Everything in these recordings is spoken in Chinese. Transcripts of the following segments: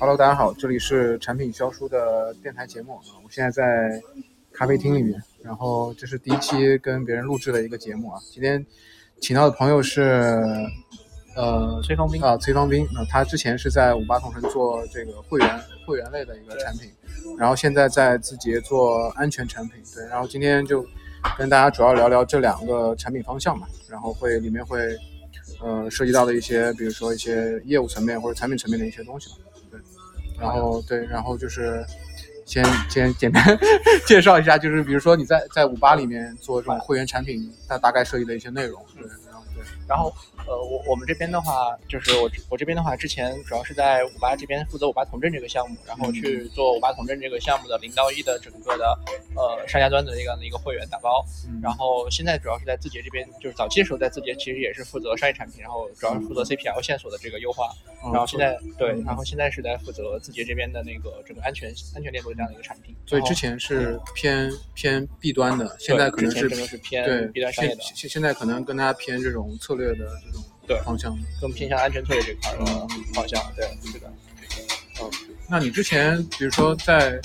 Hello，大家好，这里是产品销书的电台节目啊，我现在在咖啡厅里面，然后这是第一期跟别人录制的一个节目啊。今天请到的朋友是呃崔方斌啊，崔方斌，那他之前是在五八同城做这个会员会员类的一个产品，然后现在在字节做安全产品，对，然后今天就跟大家主要聊聊这两个产品方向嘛，然后会里面会呃涉及到的一些，比如说一些业务层面或者产品层面的一些东西嘛。然后对，然后就是先先简单 介绍一下，就是比如说你在在五八里面做这种会员产品，它大概涉及的一些内容。对，然后对，然后呃，我我们这边的话，就是我我这边的话，之前主要是在五八这边负责五八同镇这个项目，然后去做五八同镇这个项目的零到一的整个的呃商家端的那个一个会员打包。然后现在主要是在字节这边，就是早期的时候在字节其实也是负责商业产品，然后主要是负责 CPL 线索的这个优化。然后现在对，然后现在是在负责字节这边的那个整个安全安全链路这样的一个产品。所以之前是偏偏 B 端的，现在可能是是偏对 B 端商业的。现现在可能更加偏这种策略的这种对方向，更偏向安全策略这块的方向。对，是的。嗯，那你之前比如说在。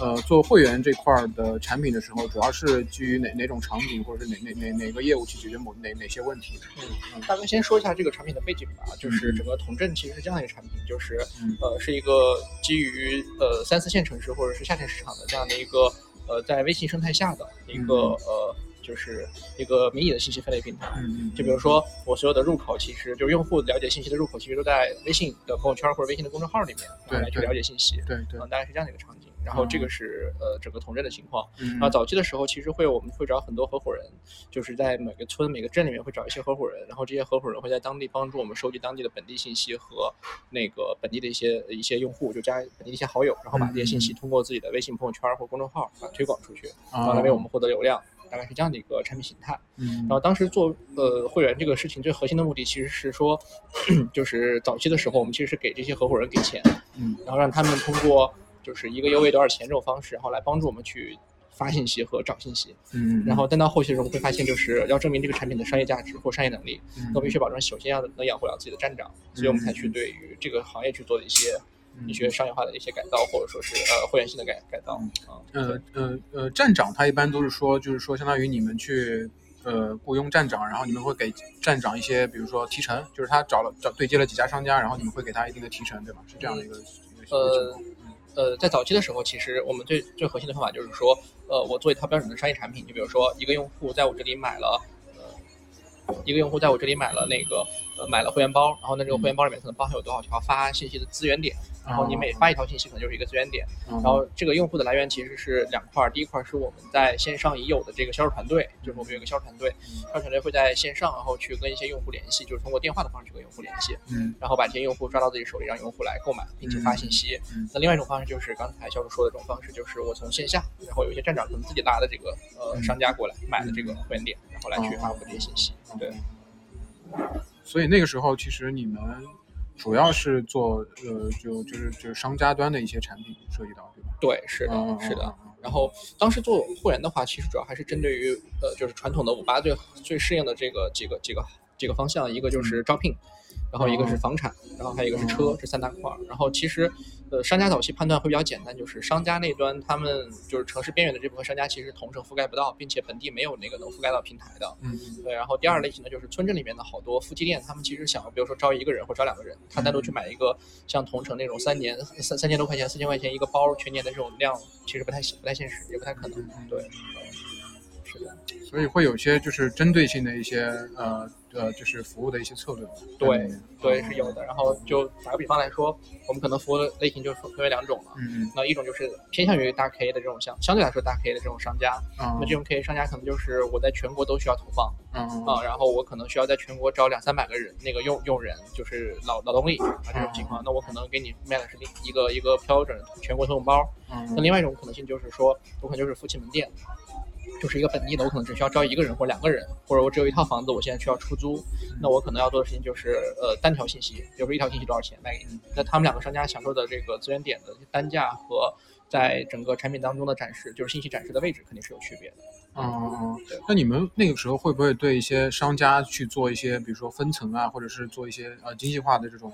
呃，做会员这块的产品的时候，主要是基于哪哪种场景，或者是哪哪哪哪个业务去解决某哪哪些问题？嗯，大概先说一下这个产品的背景吧。就是整个同镇其实是这样一个产品，就是呃是一个基于呃三四线城市或者是下沉市场的这样的一个呃在微信生态下的一个呃就是一个迷你的信息分类平台。嗯就比如说我所有的入口，其实就是用户了解信息的入口，其实都在微信的朋友圈或者微信的公众号里面来去了解信息。对对，大概是这样的一个场景。然后这个是呃整个同镇的情况。然后早期的时候，其实会我们会找很多合伙人，就是在每个村每个镇里面会找一些合伙人，然后这些合伙人会在当地帮助我们收集当地的本地信息和那个本地的一些一些用户，就加本地一些好友，然后把这些信息通过自己的微信朋友圈或公众号把推广出去，然后来为我们获得流量，大概是这样的一个产品形态。然后当时做呃会员这个事情最核心的目的其实是说，就是早期的时候我们其实是给这些合伙人给钱，嗯，然后让他们通过。就是一个优惠多少钱这种方式，然后来帮助我们去发信息和找信息。嗯，然后但到后期的时候会发现，就是要证明这个产品的商业价值或商业能力，都必须保证首先要能养活了自己的站长，所以我们才去对于这个行业去做的一些一些商业化的一些改造，或者说是呃会员性的改改造。呃呃呃，站长他一般都是说，就是说相当于你们去呃雇佣站长，然后你们会给站长一些，比如说提成，就是他找了找对接了几家商家，然后你们会给他一定的提成，对吧？是这样的一个一个呃。呃，在早期的时候，其实我们最最核心的方法就是说，呃，我做一套标准的商业产品，就比如说一个用户在我这里买了，呃，一个用户在我这里买了那个，呃，买了会员包，然后呢，这个会员包里面可能包含有多少条发信息的资源点。然后你每发一条信息，可能就是一个资源点。然后这个用户的来源其实是两块儿，第一块是我们在线上已有的这个销售团队，就是我们有一个销售团队，销售团队会在线上，然后去跟一些用户联系，就是通过电话的方式去跟用户联系，嗯，然后把这些用户抓到自己手里，让用户来购买，并且发信息。那另外一种方式就是刚才销售说的这种方式，就是我从线下，然后有一些站长可能自己拉的这个呃商家过来买的这个会员点，然后来去发布这些信息。对。所以那个时候其实你们。主要是做呃，就就是就是商家端的一些产品涉及到，对吧？对，是的，是的。然后当时做会员的话，其实主要还是针对于呃，就是传统的五八最最适应的这个几个几个几个方向，一个就是招聘。然后一个是房产，然后还有一个是车，这三大块儿。然后其实，呃，商家早期判断会比较简单，就是商家那端他们就是城市边缘的这部分商家，其实同城覆盖不到，并且本地没有那个能覆盖到平台的。嗯，对。然后第二类型呢，就是村镇里面的好多夫妻店，他们其实想，比如说招一个人或招两个人，他单独去买一个像同城那种三年三三千多块钱、四千块钱一个包全年的这种量，其实不太不太现实，也不太可能。对，是的。所以会有些就是针对性的一些呃。呃，就是服务的一些策略，对对是有的。然后就打个比方来说，我们可能服务的类型就分为两种了。嗯那一种就是偏向于大 K 的这种相相对来说大 K 的这种商家。那这种 K 商家可能就是我在全国都需要投放。嗯啊，然后我可能需要在全国招两三百个人，那个用用人就是劳劳动力啊这种情况。那我可能给你卖的是一个一个标准全国通用包。嗯。那另外一种可能性就是说，我可能就是夫妻门店。就是一个本地的，我可能只需要招一个人或者两个人，或者我只有一套房子，我现在需要出租，那我可能要做的事情就是呃单条信息，比如说一条信息多少钱卖给你，那他们两个商家享受的这个资源点的单价和在整个产品当中的展示，就是信息展示的位置肯定是有区别的。嗯嗯嗯，对。那你们那个时候会不会对一些商家去做一些，比如说分层啊，或者是做一些呃精细化的这种？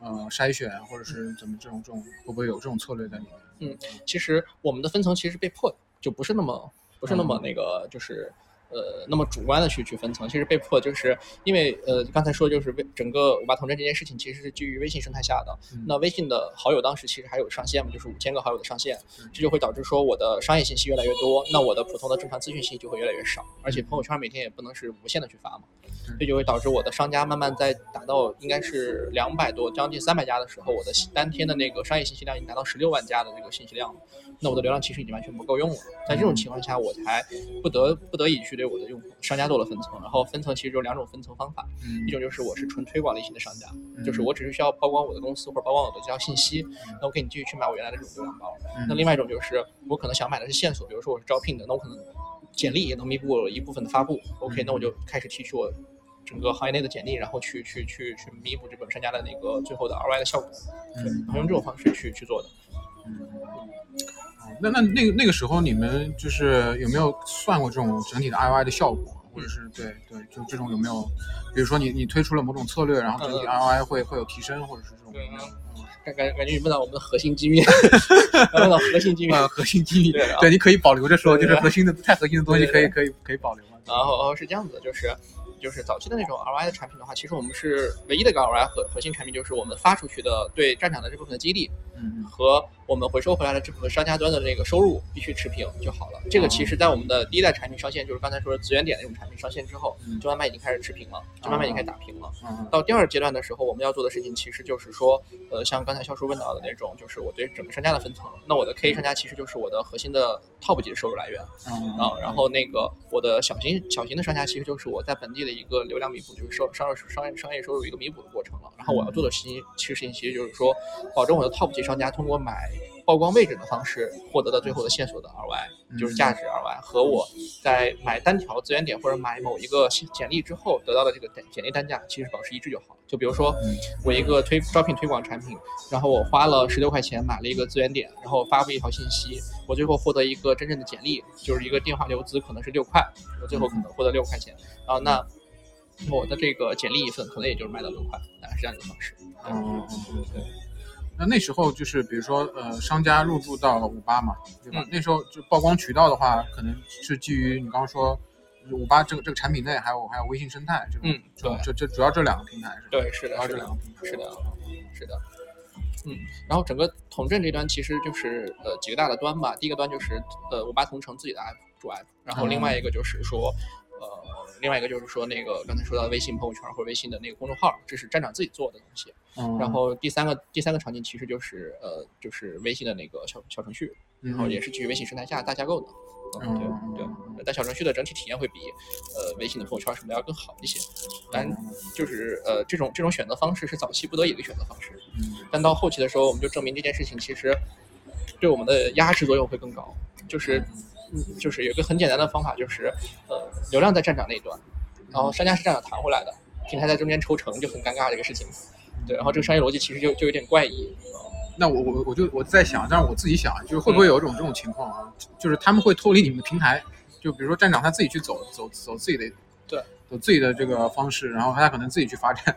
呃筛选，或者是怎么这种这种会不会有这种策略在里面？嗯其实我们的分层其实被迫的，就不是那么不是那么嗯。那个就是。呃，那么主观的去去分层，其实被迫就是因为呃，刚才说就是微整个五八同城这件事情其实是基于微信生态下的。嗯。那微信的好友当时其实还有上限嘛，就是五千个好友的上限嗯，这就会导致说我的商业信息越来越多，那我的普通的正常资讯信息就会越来越少，而且朋友圈每天也不能是无限的去发嘛，嗯这就会导致我的商家慢慢在达到应该是两百多将近三百家的时候，我的单天的那个商业信息量已经达到十六万家的这个信息量了，那我的流量其实已经完全不够用了。在这种情况下，我才不得不得已去对我的用户商家做了分层，然后分层其实有两种分层方法，嗯一种就是我是纯推广类型的商家，嗯就是我只是需要曝光我的公司或者曝光我的这条信息，那我给你继续去买我原来的这种流量包。嗯那另外一种就是我可能想买的是线索，比如说我是招聘的，那我可能简历也能弥补我一部分的发布。OK，那我就开始提取我整个行业内的简历，然后去去去去弥补这本商家的那个最后的 ROI 的效果。对，用这种方式去去做的。嗯，哦那那那个那个时候你们就是有没有算过这种整体的 ROI 的效果，或者是对对，就这种有没有，比如说你你推出了某种策略，然后整体嗯 ROI 会会有提升，或者是这种对感感感觉你问到我们的核心机密，问到核心机密。呃核心机密，对对，你可以保留着说，就是核心的太核心的东西可以可以可以保留嘛。然后是这样子，就是就是早期的那种 ROI 的产品的话，其实我们是唯一的一个 ROI 核核心产品，就是我们发出去的对战场的这部分的激励嗯和我们回收回来的这部分商家端的那个收入必须持平就好了。这个其实在我们的第一代产品上线，就是刚才说的资源点那种产品上线之后嗯，就慢慢已经开始持平了，就慢慢已经开始打平了。嗯到第二阶段的时候，我们要做的事情其实就是说，呃，像刚才肖叔问到的那种，就是我对整个商家的分层。那我的 K 商家其实就是我的核心的 top 级的收入来源。嗯啊，然后那个我的小型小型的商家其实就是我在本地的一个流量弥补，就是收商业商业商业收入一个弥补的过程了。然后我要做的事情其实事情其实就是说，保证我的 top 级商家通过买曝光位置的方式获得的最后的线索的 ROI，就是价值 ROI 和我在买单条资源点或者买某一个简历之后得到的这个简简历单价其实保持一致就好。就比如说嗯我一个推招聘推广产品，然后我花了十六块钱买了一个资源点，然后发布一条信息，我最后获得一个真正的简历，就是一个电话留资，可能是六块，我最后可能获得六块钱，然后那我的这个简历一份可能也就是卖到六块，大概是这样一个方式。嗯嗯对。那那时候就是比如说呃，商家入驻到五八嘛，对吧？嗯那时候就曝光渠道的话，可能是基于你刚刚说五八这个这个产品内，还有还有微信生态这种，嗯这这这主要这两个平台是吧？对，是的，主要是的这两个平台，是的，是的。嗯，然后整个统镇这端其实就是呃几个大的端吧，第一个端就是呃五八同城自己的 app 主 app，然后另外一个就是说呃另外一个就是说那个刚才说到微信朋友圈或者微信的那个公众号，这是站长自己做的东西。嗯，然后第三个第三个场景其实就是呃就是微信的那个小小程序，然后也是基于微信生态下大架构的。嗯对对，但小程序的整体体验会比呃微信的朋友圈什么的要更好一些。但就是呃这种这种选择方式是早期不得已的选择方式，嗯但到后期的时候，我们就证明这件事情其实对我们的压制作用会更高。就是嗯就是有一个很简单的方法，就是呃流量在站长那一端，然后商家是站长弹回来的，平台在中间抽成就很尴尬这个事情。对，然后这个商业逻辑其实就就有点怪异。那我我我就我在想，但是我自己想，就是会不会有一种这种情况啊？就是他们会脱离你们的平台，就比如说站长他自己去走走走自己的，对，走自己的这个方式，然后他可能自己去发展，对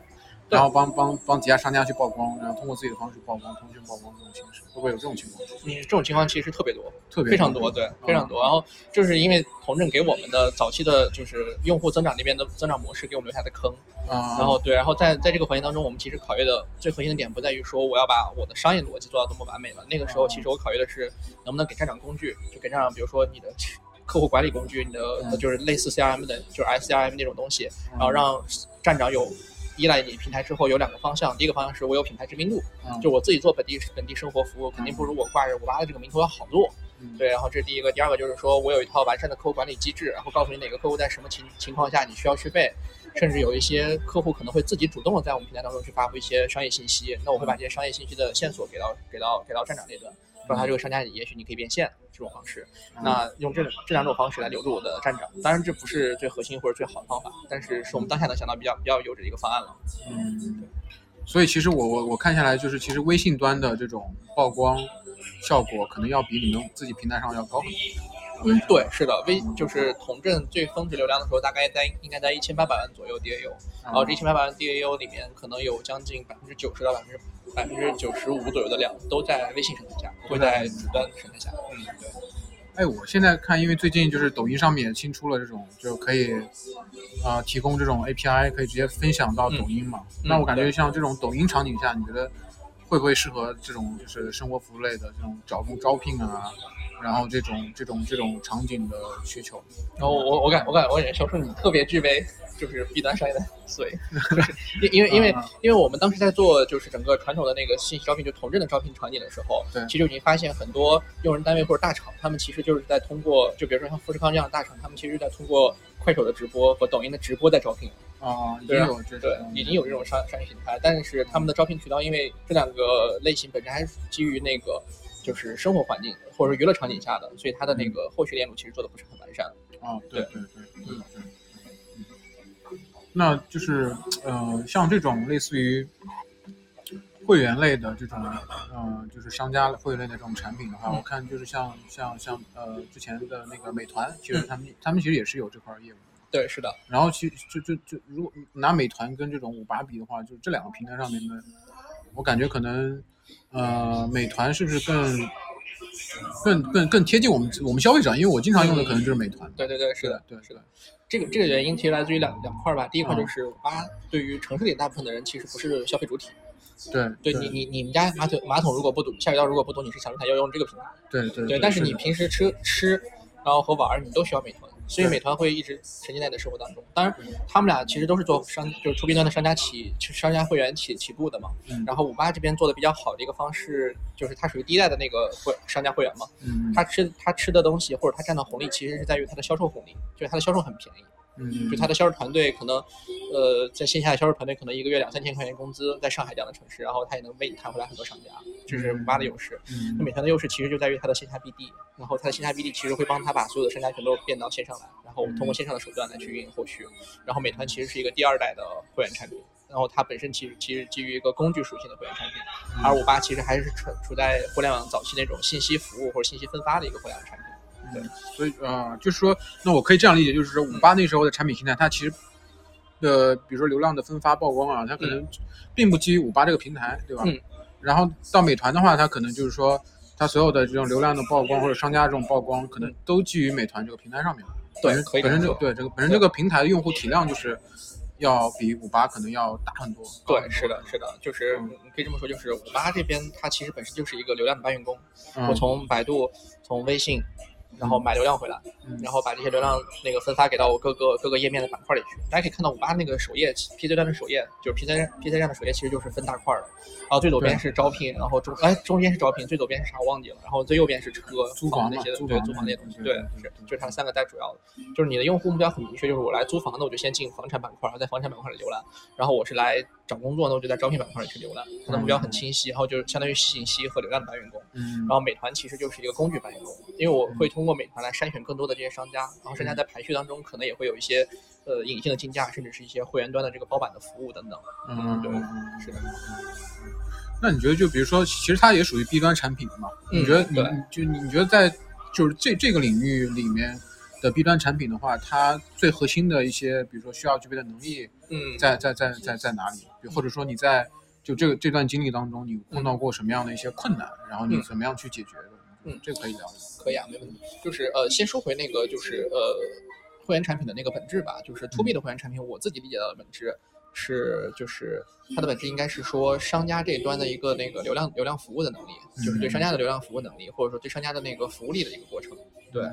然后帮帮帮其他商家去曝光，然后通过自己的方式曝光，通讯曝光这种形式，会不会有这种情况？你，这种情况其实特别多，特别非常多，对，非常多。然后就是因为同镇给我们的早期的就是用户增长那边的增长模式给我们留下的坑，啊，然后对，然后在在这个环节当中，我们其实考虑的最核心的点不在于说我要把我的商业逻辑做到多么完美了，那个时候其实我考虑的是能不能给站长工具，就给站长比如说你的客户管理工具，你的嗯就是类似 CRM 的，就是 SCRM 那种东西，然后让站长有依赖你平台之后有两个方向，第一个方向是我有品牌知名度，嗯就我自己做本地本地生活服务，肯定不如我挂着五八的这个名头要好做。嗯对，然后这是第一个，第二个就是说我有一套完善的客户管理机制，然后告诉你哪个客户在什么情情况下你需要续费，甚至有一些客户可能会自己主动的在我们平台当中去发布一些商业信息，那我会把这些商业信息的线索给到给到给到站长那端，让他这个商家也许你可以变现这种方式，那用这种这两种方式来留住我的站长，当然这不是最核心或者最好的方法，但是是我们当下能想到比较比较优质的一个方案了。嗯，所以其实我我我看下来，就是其实微信端的这种曝光效果，可能要比你们自己平台上要高很多。嗯，对，是的，微就是同镇最峰值流量的时候，大概在应该在一千八百万左右 DAU，然后这一千八百万 DAU 里面，可能有将近百分之九十到百分之百分之九十五左右的量都在微信生态下，不会在主端生态下。嗯，对。哎，我现在看，因为最近就是抖音上面新出了这种，就可以，呃，提供这种 API，可以直接分享到抖音嘛。那我感觉像这种抖音场景下，你觉得会不会适合这种就是生活服务类的这种找工招聘啊？然后这种这种这种场景的需求？然后我我感我感我感觉销售你特别具备。就是 B 端商业的思维，因因为因为因为我们当时在做就是整个传统的那个信息招聘，就同质的招聘场景的时候，对，其实已经发现很多用人单位或者大厂，他们其实就是在通过，就比如说像富士康这样的大厂，他们其实在通过快手的直播和抖音的直播在招聘。啊，对对，已经有这种商商业形态，但是他们的招聘渠道，因为这两个类型本身还是基于那个就是生活环境或者说娱乐场景下的，所以它的那个后续链路其实做的不是很完善。啊，对对对，嗯对。那就是，呃，像这种类似于会员类的这种，呃，就是商家会员类的这种产品的话，我看就是像像像呃之前的那个美团，其实他们他们其实也是有这块业务。对，是的。然后其实就就就如果拿美团跟这种五八比的话，就这两个平台上面的，我感觉可能，呃，美团是不是更更更更贴近我们我们消费者？因为我经常用的可能就是美团。对对对，是的，对是的。这个这个原因其实来自于两两块吧，第一块就是五八对于城市里大部分的人其实不是消费主体，对，对你你你们家马桶马桶如果不堵，下水道如果不堵，你是想用它要用这个平台，对对对，但是你平时吃吃，然后和玩你都需要美团。所以美团会一直沉浸在你的生活当中。当然，他们俩其实都是做商，就是出 B 端的商家起，商家会员起起步的嘛。然后五八这边做的比较好的一个方式，就是它属于第一代的那个会商家会员嘛。嗯。他吃他吃的东西或者他占的红利，其实是在于他的销售红利，就是他的销售很便宜。嗯，就他的销售团队可能，呃，在线下的销售团队可能一个月两三千块钱工资，在上海这样的城市，然后他也能为你谈回来很多商家，这是五八的优势。那美团的优势其实就在于它的线下 BD，然后它的线下 BD 其实会帮他把所有的商家全都变到线上来，然后通过线上的手段来去运营后续。然后美团其实是一个第二代的会员产品，然后它本身其实其实基于一个工具属性的会员产品，而五八其实还是处处在互联网早期那种信息服务或者信息分发的一个互联网产品。对，所以啊，就是说，那我可以这样理解，就是说，五八那时候的产品形态，它其实，呃，比如说流量的分发、曝光啊，它可能并不基于五八这个平台，对吧？嗯。然后到美团的话，它可能就是说，它所有的这种流量的曝光或者商家这种曝光，可能都基于美团这个平台上面。对，本身这个对这个本身这个平台的用户体量就是要比五八可能要大很多。对，是的，是的，就是可以这么说，就是五八这边它其实本身就是一个流量的搬运工。我从百度，从微信。然后买流量回来，然后把这些流量那个分发给到我各个各个页面的板块里去。大家可以看到五八那个首页，PC 端的首页就是 PC PC 站的首页，其实就是分大块的。然后最左边是招聘，然后中哎中间是招聘，最左边是啥我忘记了。然后最右边是车、租房那些的，对租房那些东西，对是就是它三个带主要的。就是你的用户目标很明确，就是我来租房，那我就先进房产板块，然后在房产板块里浏览。然后我是来找工作，呢我就在招聘板块里去浏览。它的目标很清晰，然后就是相当于信息和流量的搬运工。嗯。然后美团其实就是一个工具搬运工，因为我会通过美团来筛选。更多的这些商家，然后商家在排序当中可能也会有一些，呃，隐性的竞价，甚至是一些会员端的这个包板的服务等等。嗯，对，是的。那你觉得，就比如说，其实它也属于 B 端产品嘛？你觉得，你就你觉得在就是这这个领域里面的 B 端产品的话，它最核心的一些，比如说需要具备的能力，嗯，在在在在在哪里？或者说你在就这个这段经历当中，你碰到过什么样的一些困难？然后你怎么样去解决的？嗯，这个可以聊。可以啊，没问题。就是呃，先说回那个，就是呃，会员产品的那个本质吧。就是 to B 的会员产品，我自己理解到的本质是，就是它的本质应该是说，商家这一端的一个那个流量流量服务的能力，就是对商家的流量服务能力，或者说对商家的那个服务力的一个过程。对。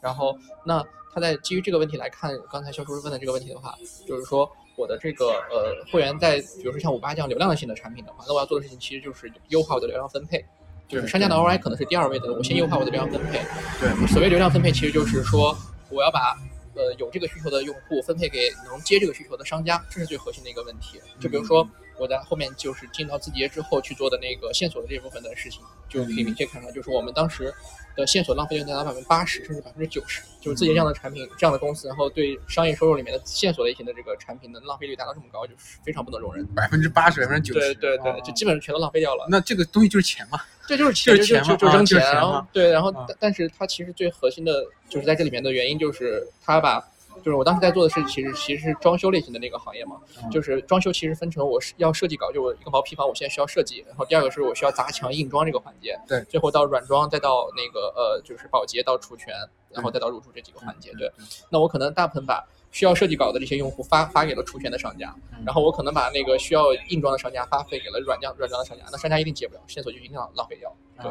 然后，那他在基于这个问题来看，刚才销售问的这个问题的话，就是说我的这个呃会员在，比如说像五八这样流量性的产品的话，那我要做的事情其实就是优化我的流量分配。就是商家的 ROI 可能是第二位的，我先优化我的流量分配。对，所谓流量分配，其实就是说我要把呃有这个需求的用户分配给能接这个需求的商家，这是最核心的一个问题。就比如说我在后面就是进到字节之后去做的那个线索的这部分的事情，就可以明确看到，就是我们当时。的线索浪费率达到百分之八十，甚至百分之九十，就是字节这样的产品、这样的公司，然后对商业收入里面的线索类型的这个产品的浪费率达到这么高，就是非常不能容忍。百分之八十、百分之九十，对对对，就基本上全都浪费掉了。那这个东西就是钱嘛？这 就是钱，就是钱就扔钱。然后对，然后但但是它其实最核心的就是在这里面的原因，就是它把就是我当时在做的是其实其实是装修类型的那个行业嘛，嗯就是装修其实分成我是要设计稿，就我一个毛坯房我现在需要设计，然后第二个是我需要砸墙硬装这个环节，对最后到软装，再到那个呃就是保洁到除醛，然后再到入住这几个环节，对。那我可能大部分把需要设计稿的这些用户发发给了出圈的商家，嗯。然后我可能把那个需要硬装的商家发费给了软装软装的商家，那商家一定接不了，线索就一定要浪费掉。对，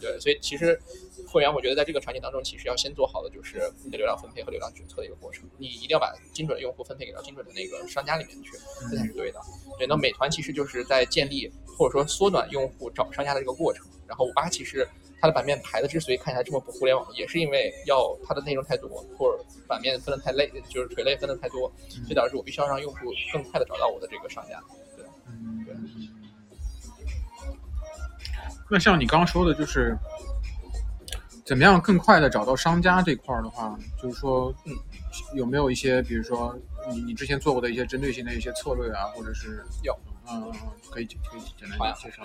对，所以其实会员我觉得在这个场景当中，其实要先做好的就是你的流量分配和流量决策的一个过程，你一定要把精准的用户分配给到精准的那个商家里面去，这才是对的。对，那美团其实就是在建立或者说缩短用户找商家的这个过程，然后五八其实它的版面排的之所以看起来这么不互联网，也是因为要它的内容太多，或者版面分的太累，就是垂类分的太多，所以导致我必须要让用户更快的找到我的这个商家。对，嗯对那像你刚刚说的，就是怎么样更快的找到商家这块儿的话，就是说，嗯，有没有一些，比如说你你之前做过的一些针对性的一些策略啊，或者是有，嗯，嗯嗯可以可以简单好呀介绍。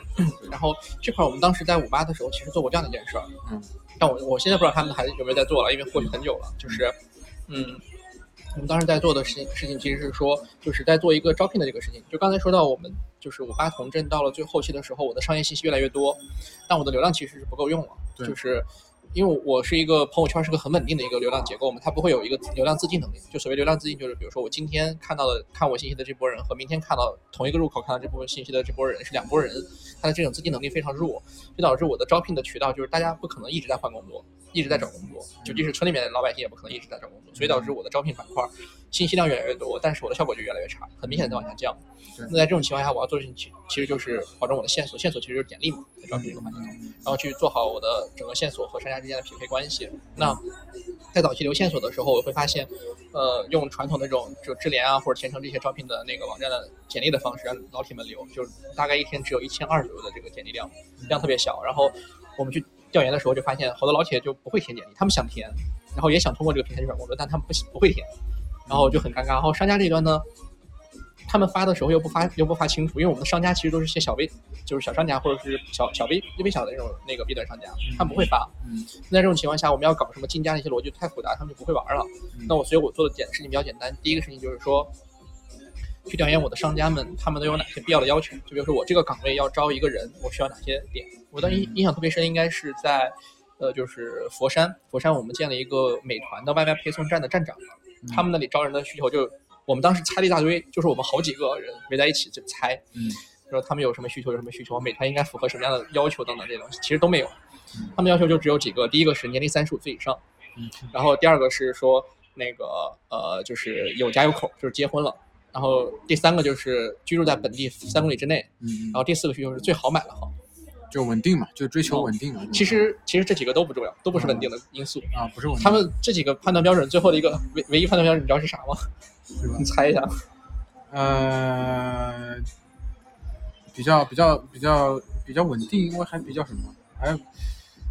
然后这块儿我们当时在五八的时候，其实做过这样的一件事儿，嗯，但我我现在不知道他们还有没有在做了，因为过去很久了。就是，嗯，我们当时在做的事情事情其实是说，就是在做一个招聘的这个事情。就刚才说到我们就是五八同镇到了最后期的时候，我的商业信息越来越多，但我的流量其实是不够用了，对就是。因为我是一个朋友圈是个很稳定的一个流量结构嘛，它不会有一个流量自净能力。就所谓流量自净，就是比如说我今天看到的看我信息的这波人和明天看到同一个入口看到这部分信息的这波人是两拨人，他的这种自净能力非常弱，就导致我的招聘的渠道就是大家不可能一直在换工作，一直在找工作，就即使村里面的老百姓也不可能一直在找工作，所以导致我的招聘板块信息量越来越多，但是我的效果就越来越差，很明显在往下降对。那在这种情况下，我要做的事情其其实就是保证我的线索，线索其实就是简历嘛，在招聘这个环节中，然后去做好我的整个线索和商家之间的匹配关系。那在早期留线索的时候，我会发现，呃，用传统的这种就智联啊或者前程这些招聘的那个网站的简历的方式让老铁们留，就是大概一天只有一千二左右的这个简历量，量特别小。然后我们去调研的时候就发现，好多老铁就不会填简历，他们想填，然后也想通过这个平台去找工作，但他们不不会填，然后就很尴尬。然后商家这一端呢，他们发的时候又不发又不发清楚，因为我们的商家其实都是些小微，就是小商家或者是小小微微小的那种那个 B 端商家，他们不会发。嗯那这种情况下，我们要搞什么竞价那些逻辑太复杂，他们就不会玩了。那我所以我做的简事情比较简单，第一个事情就是说，去调研我的商家们他们都有哪些必要的要求，就比如说我这个岗位要招一个人，我需要哪些点。我当时印印象特别深，应该是在呃就是佛山，佛山我们建了一个美团的外卖配送站的站长，他们那里招人的需求就我们当时猜了一大堆，就是我们好几个人围在一起就猜，嗯。说他们有什么需求，有什么需求，美团应该符合什么样的要求等等这些东西，其实都没有。他们要求就只有几个，第一个是年龄三十五岁以上，嗯。然后第二个是说那个呃就是有家有口，就是结婚了，然后第三个就是居住在本地三公里之内，嗯然，后第四个需求是最好买的房。就稳定嘛，就追求稳定嘛。其实其实这几个都不重要，都不是稳定的因素。啊，不是稳定，他们这几个判断标准，最后的一个唯唯一判断标准，你知道是啥吗？你？猜一下。呃，比较比较比较比较稳定，因为还比较什么？还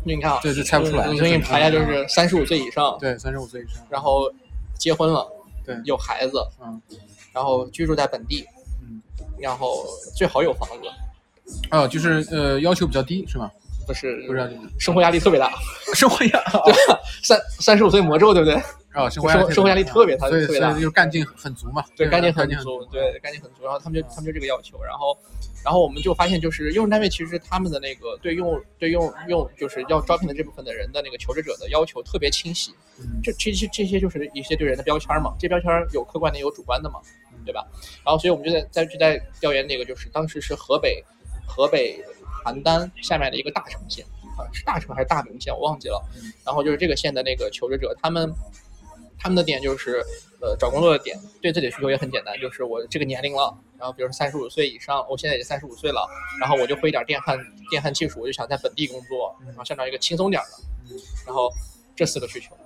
你看啊，这是猜不出来我给你查一下，就是三十五岁以上，对三十五岁以上，然后结婚了，对有孩子，嗯然后居住在本地，嗯，然后最好有房子，哦，就是呃要求比较低是吗？不是不是生活压力特别大，生活压 对吧？三三十五岁魔咒，对不对？啊，生活生活生活压力特别大所以特别大就是干劲很足嘛，对，吧干劲很劲足，对，干劲很足。然后他们就他们就这个要求，然后然后我们就发现，就是用人单位其实他们的那个对用对用用就是要招聘的这部分的人的那个求职者的要求特别清晰，嗯这这些这些就是一些对人的标签嘛，这标签有客观的也有主观的嘛，对吧？然后所以我们就在在就在调研那个，就是当时是河北河北邯郸下面的一个大城县啊，是大城还是大名县我忘记了。然后就是这个县的那个求职者，他们他们的点就是呃找工作的点，对自己的需求也很简单，就是我这个年龄了，然后比如说三十五岁以上，我现在已经三十五岁了，然后我就会一点电焊电焊技术，我就想在本地工作，然后想找一个轻松点的，然后这四个需求，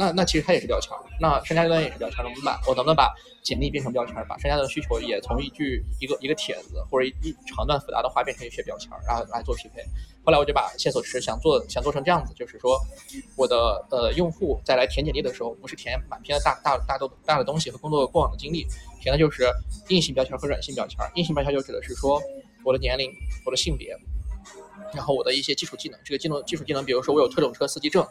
那那其实它也是标签，那商家端也是标签儿，我们把我能不能把简历变成标签，把商家的需求也从一句一个一个帖子或者一长段复杂的话变成一些标签，然后来做匹配。后来我就把线索池想做想做成这样子，就是说我的呃用户在来填简历的时候，不是填满篇的大大大都大的东西和工作过往的经历，填的就是硬性标签和软性标签。硬性标签就指的是说我的年龄、我的性别，然后我的一些基础技能。这个技能基础技能，比如说我有特种车司机证，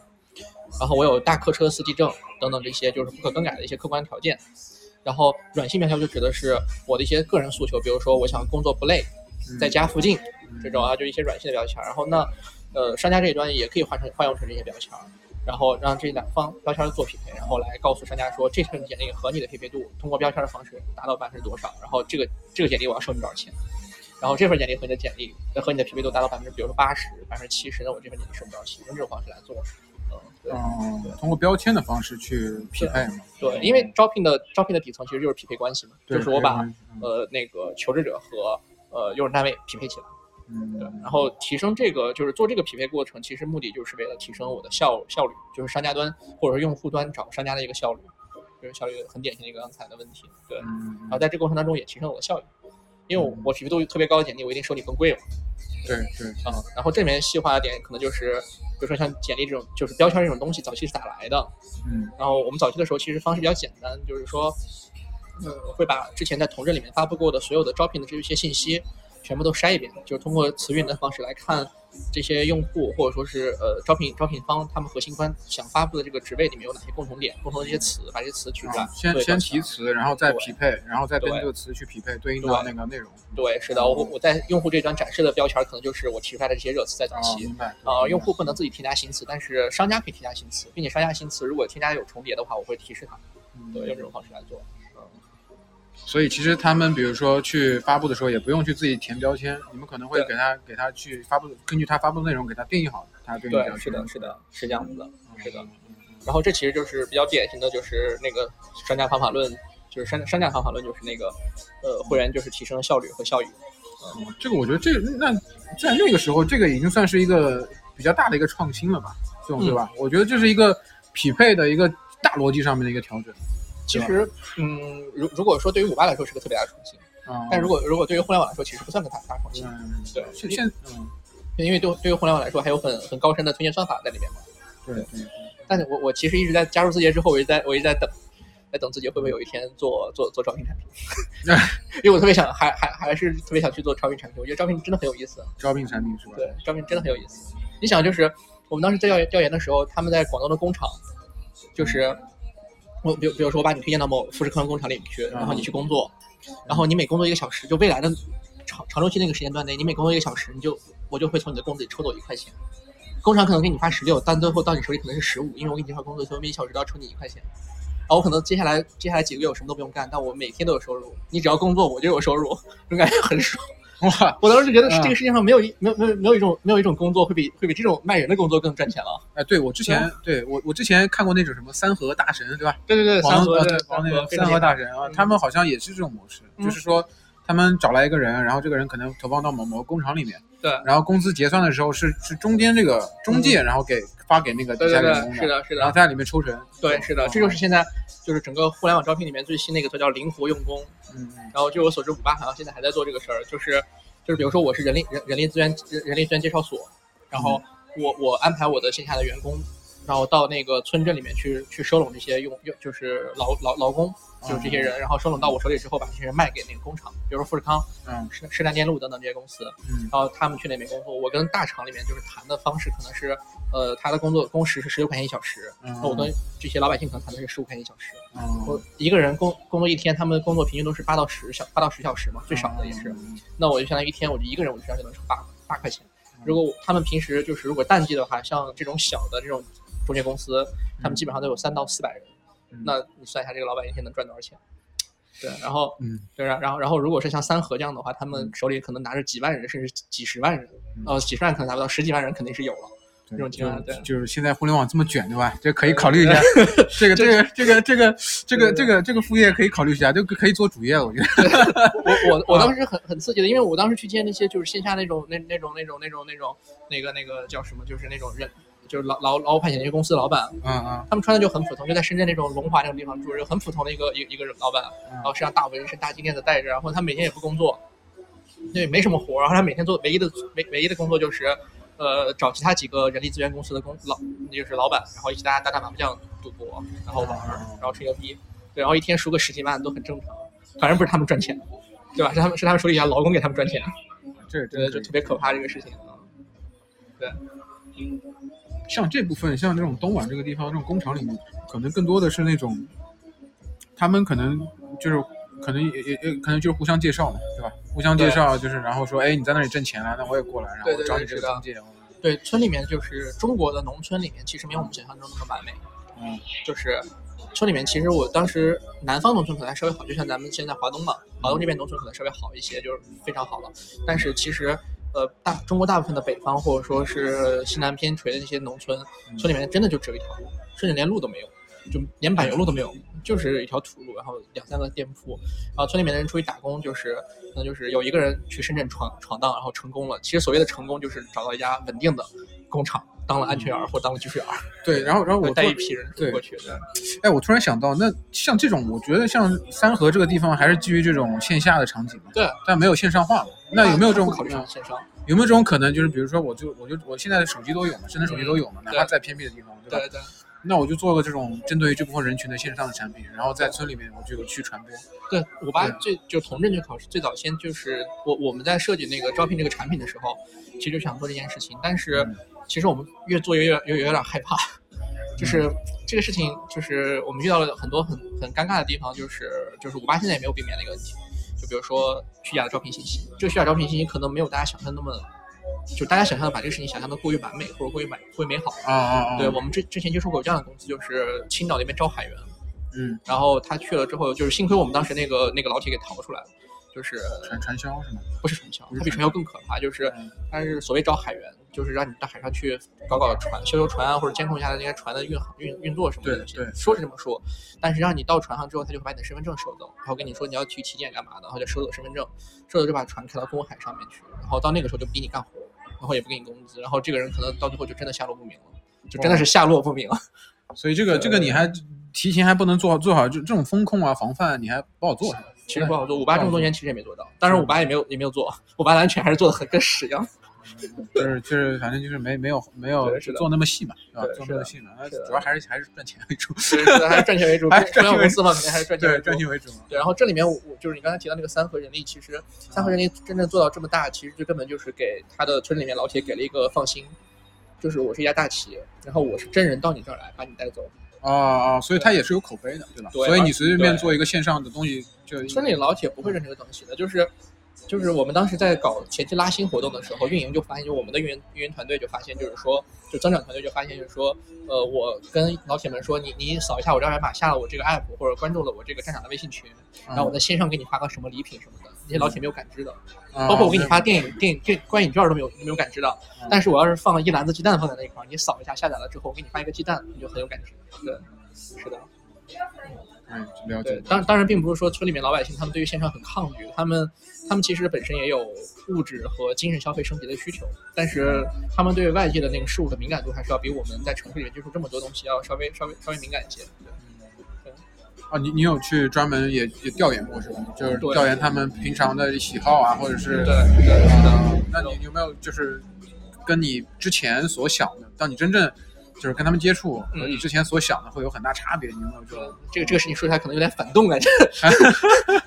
然后我有大客车司机证等等这些就是不可更改的一些客观条件。然后软性标签就指的是我的一些个人诉求，比如说我想工作不累，在家附近这种啊，就一些软性的标签。然后那，呃，商家这一端也可以换成换用成这些标签，然后让这两方标签做匹配，然后来告诉商家说这份简历和你的匹配度通过标签的方式达到百分之多少，然后这个这个简历我要收你多少钱，然后这份简历和你的简历和你的匹配度达到百分之，比如说八十、百分之七十，那我这份简历收不到钱，用这种方式来做。嗯，通过标签的方式去匹配嘛？对，因为招聘的招聘的底层其实就是匹配关系嘛，就是我把呃那个求职者和呃用人单位匹配起来，嗯，对，然后提升这个就是做这个匹配过程，其实目的就是为了提升我的效效率，就是商家端或者说用户端找商家的一个效率，就是效率很典型的一个刚才的问题，对，然后在这个过程当中也提升我的效率，因为我我匹配度特别高的简历，我一定收你更贵嘛。对对，嗯，然后这里面细化的点可能就是，比如说像简历这种，就是标签这种东西，早期是咋来的？嗯，然后我们早期的时候其实方式比较简单，就是说，嗯，会把之前在同镇里面发布过的所有的招聘的这些信息。全部都筛一遍，就是通过词运的方式来看这些用户或者说是呃招聘招聘方他们核心官想发布的这个职位里面有哪些共同点、共同的一些词，把这些词取出来。先先提词，然后再匹配，然后再根据这个词去匹配对应到那个内容。对，是的，我我在用户这端展示的标签可能就是我提出来的这些热词在早期。明白。啊，用户不能自己添加新词，但是商家可以添加新词，并且商家新词如果添加有重叠的话，我会提示他。对，用这种方式来做。所以其实他们比如说去发布的时候，也不用去自己填标签，你们可能会给他给他去发布，根据他发布的内容给他定义好他对应标签。是的，是的，是这样子的，是的。然后这其实就是比较典型的就是那个商家方法论，就是商商家方法论就是那个呃会员就是提升效率和效益。嗯，这个我觉得这那在那个时候，这个已经算是一个比较大的一个创新了吧，这种对吧？我觉得这是一个匹配的一个大逻辑上面的一个调整。其实，嗯，如如果说对于五八来说是个特别大的创新，但如果如果对于互联网来说，其实不算个大大创新。对，现现嗯，因为对对于互联网来说，还有很很高深的推荐算法在里面嘛。对对对。但是我我其实一直在加入字节之后，我一直在我一直在等，在等字节会不会有一天做做做招聘产品，因为我特别想还还还是特别想去做招聘产品，我觉得招聘真的很有意思。招聘产品是吧？对，招聘真的很有意思。你想，就是我们当时在调研调研的时候，他们在广东的工厂，就是。我比比如说，我把你推荐到某富士康工厂里面去，然后你去工作，然后你每工作一个小时，就未来的长长周期那个时间段内，你每工作一个小时，你就我就会从你的工资里抽走一块钱。工厂可能给你发十六，但最后到你手里可能是十五，因为我给你介绍工作，所以每一小时都要抽你一块钱。啊，我可能接下来接下来几个月我什么都不用干，但我每天都有收入。你只要工作，我就有收入，这种感觉很爽。哇！我当时觉得是这个世界上没有一没有没有没有一种没有一种工作会比会比这种卖人的工作更赚钱了。哎，对我之前对我我之前看过那种什么三和大神，对吧？对对对，三和王那个三和大神啊，他们好像也是这种模式，就是说他们找来一个人，然后这个人可能投放到某某工厂里面，对，然后工资结算的时候是是中间这个中介，然后给发给那个底下员工的，是的，是的，然后在里面抽成。对，是的，这就是现在就是整个互联网招聘里面最新的一个词叫灵活用工。嗯，然后据我所知，五八好像现在还在做这个事儿，就是。就是比如说我是人力人人力资源人人力资源介绍所，然后我我安排我的线下的员工，然后到那个村镇里面去去收拢这些用用就是劳劳劳工，就是这些人，然后收拢到我手里之后，把这些人卖给那个工厂，比如说富士康，嗯，士士丹电路等等这些公司，嗯，然后他们去那边工作，我跟大厂里面就是谈的方式可能是，呃，他的工作工时是十六块钱一小时，那我跟这些老百姓可能谈的是十五块钱一小时，我一个人工工作一天，他们工作平均都是八到十小八到十小时嘛，最少的也是。那我就相当于一天，我就一个人，我就相当于能挣八八块钱。如果他们平时就是如果淡季的话，像这种小的这种中介公司，他们基本上都有三到四百人。那你算一下，这个老板一天能赚多少钱？对，然后，嗯，对，然然后，然后，如果是像三和这样的话，他们手里可能拿着几万人，甚至几十万人，呃，几十万可能达不到，十几万人肯定是有了。这种情况，对，就是现在互联网这么卷，对吧？这可以考虑一下，这个这个这个 这个这个这个这个副业可以考虑一下，就可以做主业了。我觉得，我我我当时很很刺激的，因为我当时去见那些就是线下那种那那种那种那种那种那个那个叫什么，就是那种人，就是劳劳劳务派遣公司的老板，嗯嗯，他们穿的就很普通，就在深圳那种龙华那种地方住，就很普通的一个一一个老板，然后身上大纹身、大金链子戴着，然后他每天也不工作，对，没什么活，然后他每天做唯一的唯唯一的工作就是。呃，找其他几个人力资源公司的公老，就是老板，然后一起大家打打麻将、赌博，然后玩，然后吹牛逼，对，然后一天输个十几万都很正常，反正不是他们赚钱，对吧？是他们是他们手底下劳工给他们赚钱，这真的，就特别可怕这个事情啊。对，像这部分，像这种东莞这个地方，这种工厂里面，可能更多的是那种，他们可能就是可能也也也可能就是互相介绍嘛，对吧？互相介绍就是，然后说，哎，你在那里挣钱了，那我也过来，然后找你这个中介。对，村里面就是中国的农村里面，其实没有我们想象中那么完美。嗯，就是村里面，其实我当时南方农村可能还稍微好，就像咱们现在华东嘛，华东这边农村可能稍微好一些，就是非常好了。但是其实，呃，大中国大部分的北方或者说是西南偏陲的那些农村，村里面真的就只有一条路，甚至连路都没有，就连柏油路都没有，就是一条土路，然后两三个店铺，然后村里面的人出去打工，就是可能就是有一个人去深圳闯闯荡，然后成功了。其实所谓的成功，就是找到一家稳定的工厂，当了安全员儿或当了技术员儿，对，然后然后我带一批人对过去的。哎，我突然想到，那像这种，我觉得像三河这个地方还是基于这种线下的场景嘛，对，但没有线上化嘛。那有没有这种考虑上线上？有没有这种可能？就是比如说，我就我就我现在的手机都有嘛，智能手机都有嘛，哪怕对在偏僻的地方，对吧？对对那我就做个这种针对于这部分人群的线上的产品，然后在村里面我就有去传播。对，五八对最就从政治考试最早先就是我我们在设计那个招聘这个产品的时候，其实就想做这件事情，但是嗯其实我们越做越越越有点害怕，就是这个事情就是我们遇到了很多很很尴尬的地方，就是就是五八现在也没有避免的一个问题，就比如说虚假的招聘信息，这个虚假招聘信息可能没有大家想象那么。就大家想象的把这个事情想象的过于完美或者过于美过于美好，啊啊啊！对我们之之前接触过有这样的公司，就是青岛那边招海员，嗯，然后他去了之后，就是幸亏我们当时那个那个老铁给逃出来了，就是传传销是吗？不是传销，不是它比传销更可怕，就是嗯它是所谓招海员，就是让你到海上去搞搞船、修修船啊，或者监控一下那些船的运航运运作什么的。对对说是这么说，但是让你到船上之后，他就会把你的身份证收走，然后跟你说你要去体检干嘛的，然后就收走身份证，收走就把船开到公海上面去，然后到那个时候就不给你干活，然后也不给你工资，然后这个人可能到最后就真的下落不明了，就真的是下落不明了。所以这个这个你还提前还不能做好做好就这种风控啊防范，你还不好做？其实不好做，五八这么多年其实也没做到，当然五八也没有也没有做，五八的安全还是做的很跟屎一样。就是就是反正就是没没有没有做那么细嘛，是吧？对是的做那么细嘛，那主要还是还是赚钱为主，还是赚钱为主，还是赚钱为主 中央公司嘛，肯定还是赚钱为对主。赚钱为主嘛。对，然后这里面我我就是你刚才提到那个三和人力，其实三和人力真正做到这么大，其实就根本就是给他的村里面老铁给了一个放心，就是我是一家大企业，然后我是真人到你这儿来把你带走。啊啊，所以它也是有口碑的，对吧？对所以你随随便便做一个线上的东西，就村里老铁不会认这个东西的，就是就是我们当时在搞前期拉新活动的时候，运营就发现，就我们的运营运营团队就发现，就是说，就增长团队就发现，就是说，呃，我跟老铁们说，你你扫一下我这二维码，下了我这个 app 或者关注了我这个站长的微信群，然后我在线上给你发个什么礼品什么的，那些老铁没有感知的。啊包括我给你发电影、电影、电观影券都没有没有感知到嗯，但是我要是放了一篮子鸡蛋放在那一块儿，你扫一下下载了之后，我给你发一个鸡蛋，你就很有感知。对，是的，嗯，了解。。当当然并不是说村里面老百姓他们对于线上很抗拒，他们他们其实本身也有物质和精神消费升级的需求，但是他们对外界的那个事物的敏感度还是要比我们在城市里面接触这么多东西要稍微稍微稍微敏感一些。对啊，你你有去专门也也调研过是吧？就是调研他们平常的喜好啊，或者是对对是的。啊，那你有没有就是跟你之前所想的，当你真正就是跟他们接触和嗯你之前所想的会有很大差别？你有没有觉得？这个这个事情说起来可能有点反动感觉，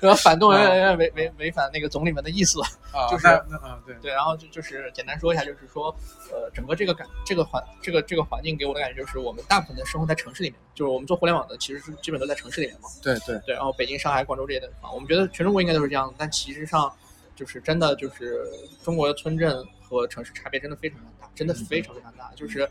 然后 反动有点有点违违违反那个总理们的意思。啊，就是那那啊，对，对，然后就就是简单说一下，就是说，呃，整个这个感这个环这个这个环境给我的感觉就是，我们大部分的生活在城市里面，就是我们做互联网的，其实是基本都在城市里面嘛。对对，对，然后北京、上海、广州这些地方，我们觉得全中国应该都是这样，但其实上就是真的就是中国的村镇和城市差别真的非常非常大，真的非常非常大。就是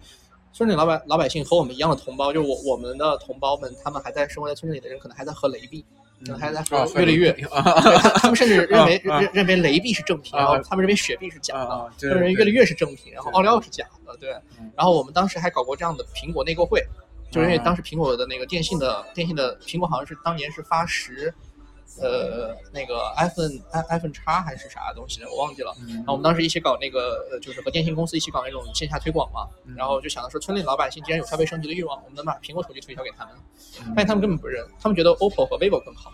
村里老百老百姓和我们一样的同胞，就是我我们的同胞们，他们还在生活在村镇里的人，可能还在喝雷碧，可能还在喝啊，月丽月，啊他他们甚至认为认认为雷碧是正品，啊然后他们认为雪碧是假的。啊，他们认为越来越是正品，然后奥利奥是假的，对嗯。然后我们当时还搞过这样的苹果内购会，就是因为啊当时苹果的那个电信的电信的苹果好像是当年是发十，呃，那个 iPhone iPhone 叉还是啥东西的，我忘记了。嗯。然后我们当时一起搞那个，呃，就是和电信公司一起搞那种线下推广嘛，嗯。然后就想着说，村里老百姓既然有消费升级的欲望，我们能把苹果手机推销给他们，嗯。发现他们根本不认，他们觉得 OPPO 和 vivo 更好，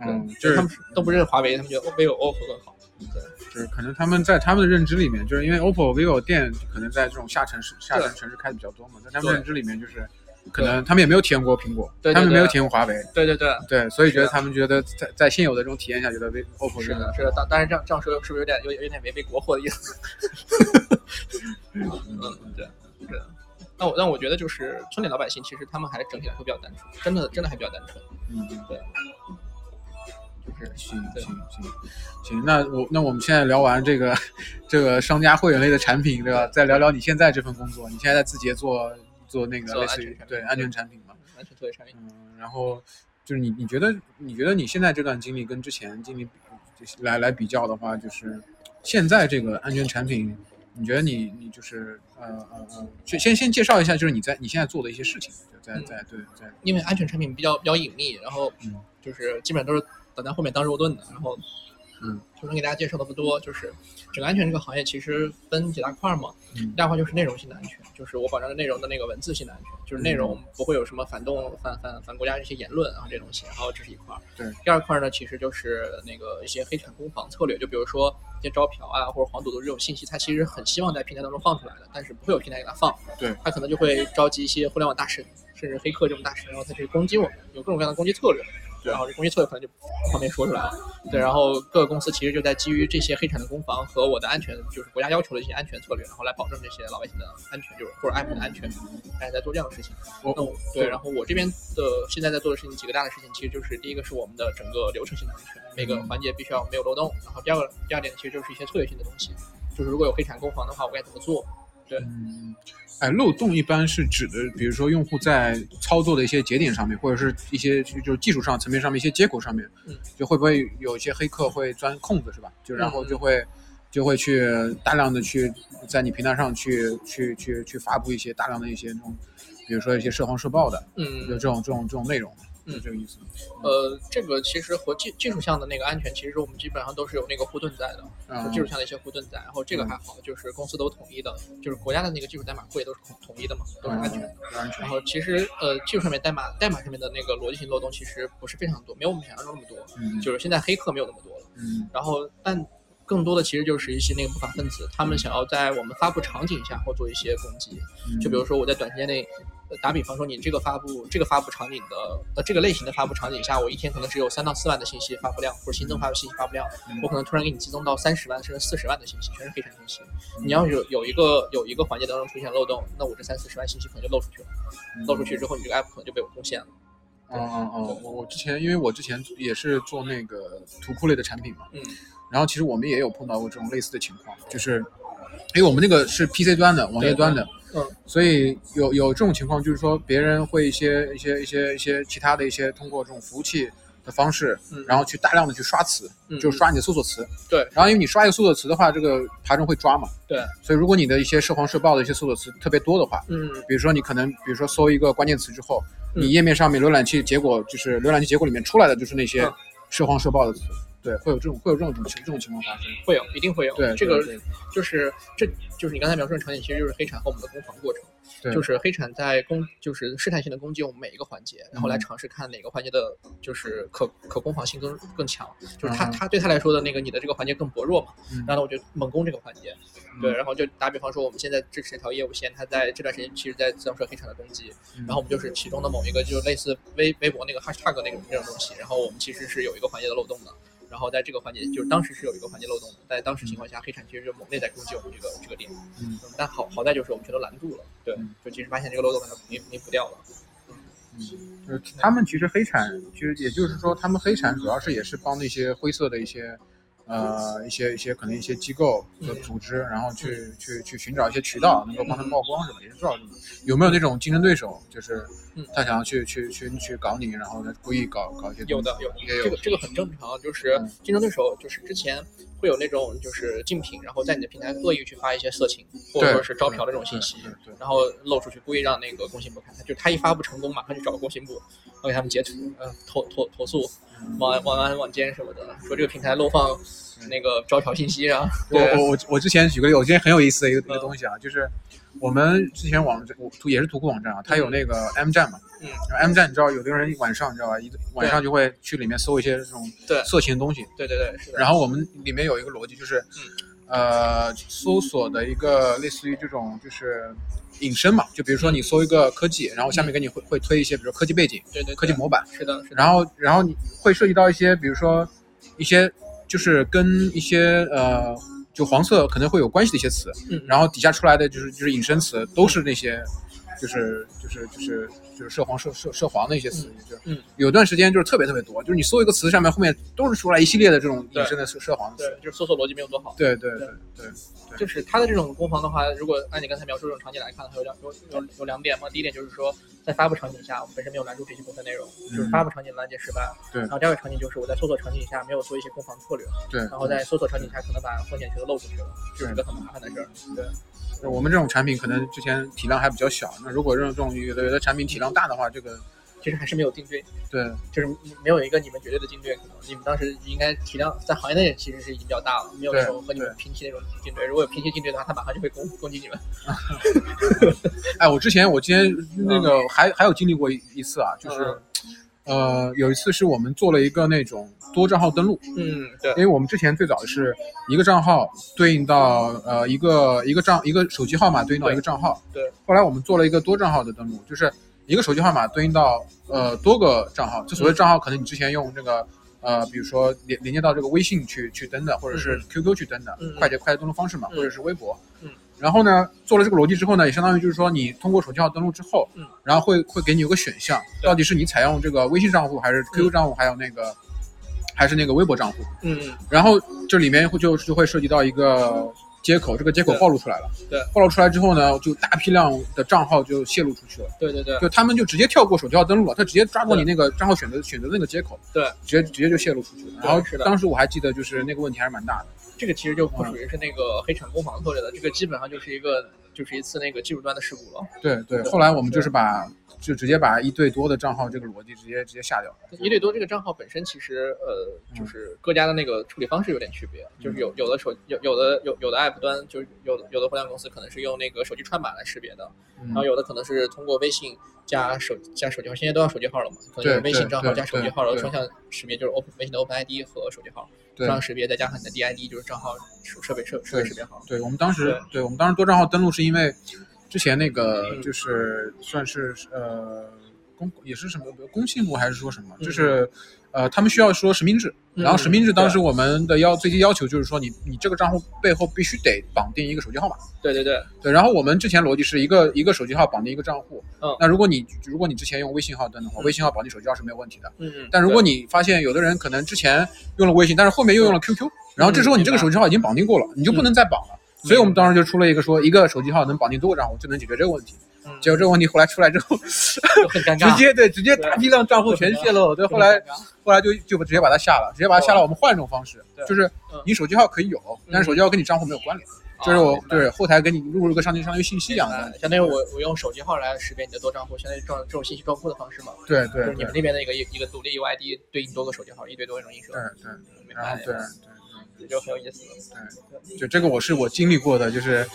嗯，就是他们都不认华为，他们觉得 vivo、OPPO 更好。对就是可能他们在他们的认知里面，就是因为 OPPO、vivo 店可能在这种下沉市、下沉城市开的比较多嘛，在他们对。认知里面就是，可能他们也没有体验过苹果，对对他们没有体验过华为，对对对，对，所以觉得他们觉得在在现有的这种体验下，觉得 OPPO 是的，是的，当当然这样这样说是不是有点有有点违背国货的意思？嗯，对，是的。那我但我觉得就是村里老百姓，其实他们还整体来说比较单纯，真的真的还比较单纯。嗯，对，就是行行行行，那我那我们现在聊完这个这个商家会员类的产品，对吧？再聊聊你现在这份工作，你现在在字节做做那个类似于对安全产品嘛？安全特别产品。嗯，然后就是你你觉得你觉得你现在这段经历跟之前经历来来比较的话，就是现在这个安全产品，你觉得你你就是呃呃呃，先先先介绍一下，就是你在你现在做的一些事情，就在嗯在对在因为安全产品比较比较隐秘，然后嗯就是基本上都是等在后面当肉盾的，然后嗯就能给大家介绍的不多。就是整个安全这个行业其实分几大块儿嘛，嗯一大块就是内容性的安全，就是我保障的内容的那个文字性的安全，就是内容不会有什么反动、反反反国家这些言论啊这东西，然后这是一块儿。对。第二块呢，其实就是那个一些黑产攻防策略，就比如说一些招嫖啊或者黄赌毒这种信息，它其实很希望在平台当中放出来的，但是不会有平台给它放。对。它可能就会召集一些互联网大神，甚至黑客这种大神，然后他去攻击我们，有各种各样的攻击策略。对然后这攻击策略可能就方便说出来了。对，然后各个公司其实就在基于这些黑产的攻防和我的安全，就是国家要求的一些安全策略，然后来保证这些老百姓的安全，就是或者 app 的安全，大家在做这样的事情。我那我对，然后我这边的现在在做的事情几个大的事情，其实就是第一个是我们的整个流程性的安全，每个环节必须要没有漏洞。然后第二个第二点其实就是一些策略性的东西，就是如果有黑产攻防的话，我该怎么做？嗯，哎，漏洞一般是指的，比如说用户在操作的一些节点上面，或者是一些就就是技术上层面上面一些接口上面，嗯，就会不会有一些黑客会钻空子，是吧？就然后嗯就会就会去大量的去在你平台上去去去去发布一些大量的一些那种，比如说一些涉黄涉暴的，嗯。就嗯这种这种这种内容，嗯这个意思。呃，这个其实和技技术项的那个安全，其实我们基本上都是有那个护盾在的。就嗯技术项的一些护盾在，然后这个还好，就是公司都统一的，就是国家的那个技术代码库也都是统统一的嘛，都是安全的。嗯安全然。后其实呃技术上面代码代码上面的那个逻辑性漏洞其实不是非常多，没有我们想象中那么多，嗯就是现在黑客没有那么多了。嗯然后但更多的其实就是一些那个不法分子，他们想要在我们发布场景下或做一些攻击，嗯就比如说我在短时间内。呃打比方说，你这个发布这个发布场景的呃这个类型的发布场景下，我一天可能只有三到四万的信息发布量，或者新增发布信息发布量，嗯我可能突然给你激增到三十万甚至四十万的信息，全是黑产信息。嗯你要有有一个有一个环节当中出现漏洞，那我这三四十万信息可能就漏出去了，嗯漏出去之后，你这个 app 可能就被我攻陷了。哦哦哦，我我之前因为我之前也是做那个图库类的产品嘛，嗯然后其实我们也有碰到过这种类似的情况，就是因为我们那个是 PC 端的网页端的，嗯。所以有有这种情况，就是说别人会一些一些一些一些其他的一些通过这种服务器的方式，嗯，然后去大量的去刷词，嗯就是刷你的搜索词。对。然后因为你刷一个搜索词的话，这个爬虫会抓嘛。对。所以如果你的一些涉黄涉暴的一些搜索词特别多的话，嗯。比如说你可能，比如说搜一个关键词之后，嗯。你页面上面浏览器结果就是浏览器结果里面出来的就是那些嗯。涉黄涉暴的词，对，会有这种会有这种情这种情况发生。会有，一定会有。对，这个就是这就是你刚才描述的场景，其实就是黑产和我们的攻防过程。对就是黑产在攻，就是试探性的攻击我们每一个环节，然后来嗯尝试看哪个环节的，就是可可攻防性更更强。就是他嗯他对他来说的那个你的这个环节更薄弱嘛，嗯然后我就猛攻这个环节。对，嗯然后就打比方说，我们现在支持一条业务线，它在这段时间其实在遭受黑产的攻击，嗯然后我们就是其中的某一个，就是类似微微博那个 hashtag 那种那种东西，然后我们其实是有一个环节的漏洞的，然后在这个环节就是当时是有一个环节漏洞的，在当时情况下，黑产其实是猛烈在攻击我们这个这个点，嗯。但好好在就是我们全都拦住了，对嗯，就其实发现这个漏洞把它弥弥补掉了，嗯就是他们其实黑产，其实也就是说，他们黑产主要是也是帮那些灰色的一些，呃，一些一些可能一些机构和组织，然后去去去寻找一些渠道，能够帮他们曝光，是吧？也是主要有没有那种竞争对手，就是嗯。他想要去去去去搞你，然后呢故意搞搞一些有的有也有这个这个很正常，就是嗯。竞争对手就是之前会有那种就是竞品，然后在你的平台恶意去发一些色情或者说是招嫖的这种信息，然后露出去，故意让那个工信部看，他就他一发布成功，马上就找工信部，然后给他们截图，呃，投投投诉网网安网监什么的，说这个平台漏放那个招嫖信息啊，我对，我我我之前举个例，我之前很有意思的一个一个嗯。东西啊，就是我们之前网我图也是图库网站啊，它有那个 M 站嘛，嗯 M 站你知道，有的人晚上你知道吧，一晚上就会去里面搜一些这种色情的东西，对对对，是的，然后我们里面有一个逻辑就是，嗯。呃，搜索的一个类似于这种就是引申嘛，就比如说你搜一个科技，然后下面给你会会推一些，比如科技背景、对对对科技模板，是的，是的，然后然后你会涉及到一些，比如说一些就是跟一些呃就黄色可能会有关系的一些词，嗯，然后底下出来的就是就是引申词都是那些就是就是就是就是涉黄涉涉涉黄的一些词语，就嗯有段时间就是特别特别多，就是你搜一个词上面后面都是出来一系列的这种对引申的涉涉黄的对词，，就是搜索逻辑没有做好。对对对对对就是它的这种攻防的话，如果按你刚才描述这种场景来看的话，有两有有有两点嘛。第一点就是说，在发布场景下，我们本身没有拦住这些部分内容，就是发布场景拦截失败。嗯对然后第二个场景就是我在搜索场景下没有做一些攻防策略，对，然后在搜索场景下可能把风险全都漏出去了，这是个很麻烦的事儿。对，对我们这种产品可能之前体量还比较小，那如果这种这种有的有的产品体量大的话，这个其实还是没有定对，对。就是没有一个你们绝对的定对，可能你们当时应该体量在行业内其实是已经比较大了，没有那种和你们平齐那种定对。如果有平齐竞对的话，他马上就会攻攻击你们。哎，我之前我之前那个还还有经历过一一次啊，就是嗯。呃有一次是我们做了一个那种多账号登录，嗯，对。因为我们之前最早是一个账号对应到呃一个一个账一个手机号码对应到一个账号，对。后来我们做了一个多账号的登录，就是一个手机号码对应到呃多个账号，就所谓账号可能你之前用这个。呃，比如说连连接到这个微信去去登的，或者是 QQ 去登的，快捷快捷登录方式嘛，嗯或者是微博，嗯。然后呢，做了这个逻辑之后呢，也相当于就是说，你通过手机号登录之后，嗯，然后会会给你有个选项，到底是你采用这个微信账户，还是 QQ 账户，还有那个还是那个微博账户，嗯嗯。然后这里面会就就会涉及到一个接口，这个接口暴露出来了。对，暴露出来之后呢，就大批量的账号就泄露出去了，对对对就他们就直接跳过手机号登录了，他直接抓过你那个账号选择选择那个接口，对，直接直接就泄露出去了。然后当时我还记得，就是那个问题还是蛮大的。这个其实就不属于是那个黑产攻防策略的，这个基本上就是一个就是一次那个技术端的事故了。对对，后来我们就是把就直接把一对多的账号这个逻辑直接直接下掉了。一对多这个账号本身其实呃就是各家的那个处理方式有点区别，就是有有的手有有的有有的 app 端就是有的有的互联网公司可能是用那个手机串码来识别的，嗯。然后有的可能是通过微信加手加手机号，现在都要手机号了嘛，可能对有微信账号加手机号然后双向识别，就是 open 微信的 open ID 和手机号对双向识别，再加上你的 DID 就是账号设设备设设备识别好。对我们当时对对我们当时多账号登录是因为之前那个嗯就是算是呃公也是什么工信部还是说什么，嗯就是呃他们需要说实名制，嗯然后实名制当时我们的要最低要求就是说你你这个账户背后必须得绑定一个手机号码。对对对，对，然后我们之前逻辑是一个一个手机号绑定一个账户，嗯那如果你如果你之前用微信号登的话，嗯微信号绑定手机号是没有问题的。嗯嗯。但如果你发现有的人可能之前用了微信，但是后面又用了 QQ，然后这时候你这个手机号已经绑定过了，你就不能再绑了。所以我们当时就出了一个说，一个手机号能绑定多个账户就能解决这个问题。嗯结果这个问题后来出来之后，就很尴尬，直接对直接大批量账户全泄露。对，后来后来就就直接把它下了，直接把它下了。我们换一种方式，就是嗯你手机号可以有，但是手机号跟你账户没有关联，就是我对后台给你录入个相当于相当于信息一样的。相当于我我用手机号来识别你的多账户，相当于这种这种信息账户的方式嘛。对对对就是你们那边的一个一一个独立 UID 对应多个手机号，一堆多一种映射。对对，然后对了，对就很有意思。对，就这个我是我经历过的，就是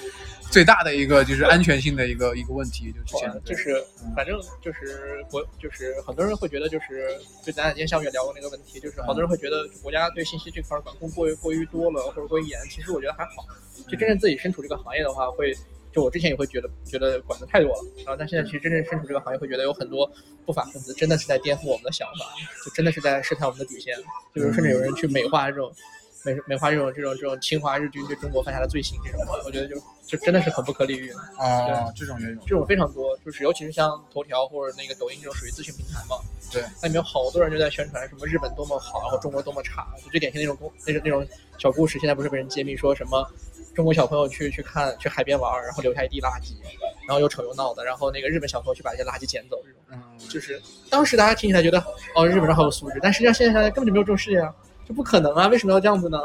最大的一个就是安全性的一个 一个问题，就之前对就是嗯。反正就是国就是很多人会觉得就是就咱俩今天下午也聊过那个问题，就是好多人会觉得国家对信息这块管控过于过于多了或者过于严，其实我觉得还好。就真正自己身处这个行业的话，会就我之前也会觉得觉得管的太多了，然后但现在其实真正身处这个行业，会觉得有很多不法分子真的是在颠覆我们的想法，就真的是在试探我们的底线，就是甚至有人去美化这种。美美化这种这种这种侵华日军对中国犯下的罪行，这种我觉得就就真的是很不可理喻。啊，这种也有，这种非常多，就是尤其是像头条或者那个抖音这种属于资讯平台嘛，对，那里面有好多人就在宣传什么日本多么好，然后中国多么差，就最典型那种公那种那种小故事，现在不是被人揭秘说什么中国小朋友去去看去海边玩，然后留下一地垃圾，然后又丑又闹的，然后那个日本小朋友去把这些垃圾捡走，这种嗯，就是当时大家听起来觉得哦日本人好有素质，但实际上现在想想根本就没有这种事情啊，这不可能啊，为什么要这样子呢？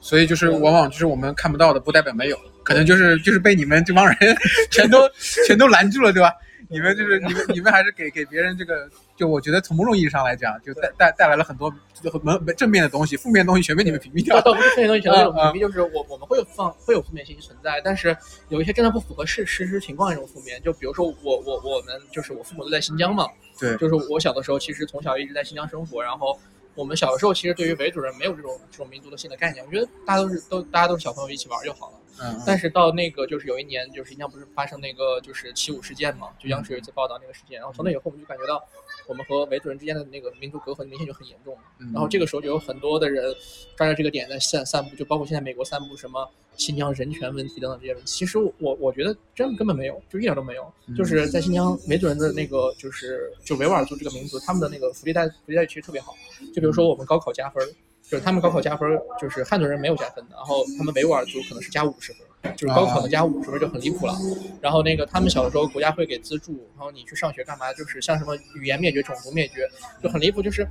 所以就是往往就是我们看不到的，不代表没有，可能就是就是被你们这帮人 全都 全都拦住了，对吧？你们就是你们你们还是给给别人这个，就我觉得从某种意义上来讲，就带带带来了很多很正面的东西，负面的东西全被你们屏蔽掉。倒。倒不是负面东西全都有啊啊。屏蔽，就是我我们会有放会有负面信息存在，但是有一些真的不符合事实实情况的这种负面，就比如说我我我们就是我父母都在新疆嘛，对。就是我小的时候其实从小一直在新疆生活，然后我们小的时候其实对于维族人没有这种这种民族的性的概念，我觉得大家都是都大家都是小朋友一起玩就好了。嗯，但是到那个就是有一年，就是新疆不是发生那个就是七五事件嘛，就央视有一次报道那个事件，然后从那以后我们就感觉到，我们和维族人之间的那个民族隔阂明显就很严重。嗯然后这个时候就有很多的人抓着这个点在散散布，就包括现在美国散布什么新疆人权问题等等这些问题。其实我我觉得真根本没有，就一点都没有。嗯就是在新疆维族人的那个就是就维吾尔族这个民族，他们的那个福利待福利待遇其实特别好。就比如说我们高考加分儿，就是他们高考加分儿，就是汉族人没有加分的，然后他们维吾尔族可能是加五十分儿，就是高考能加五十分儿就很离谱了。然后那个他们小的时候国家会给资助，然后你去上学干嘛？就是像什么语言灭绝、种族灭绝，就很离谱。就是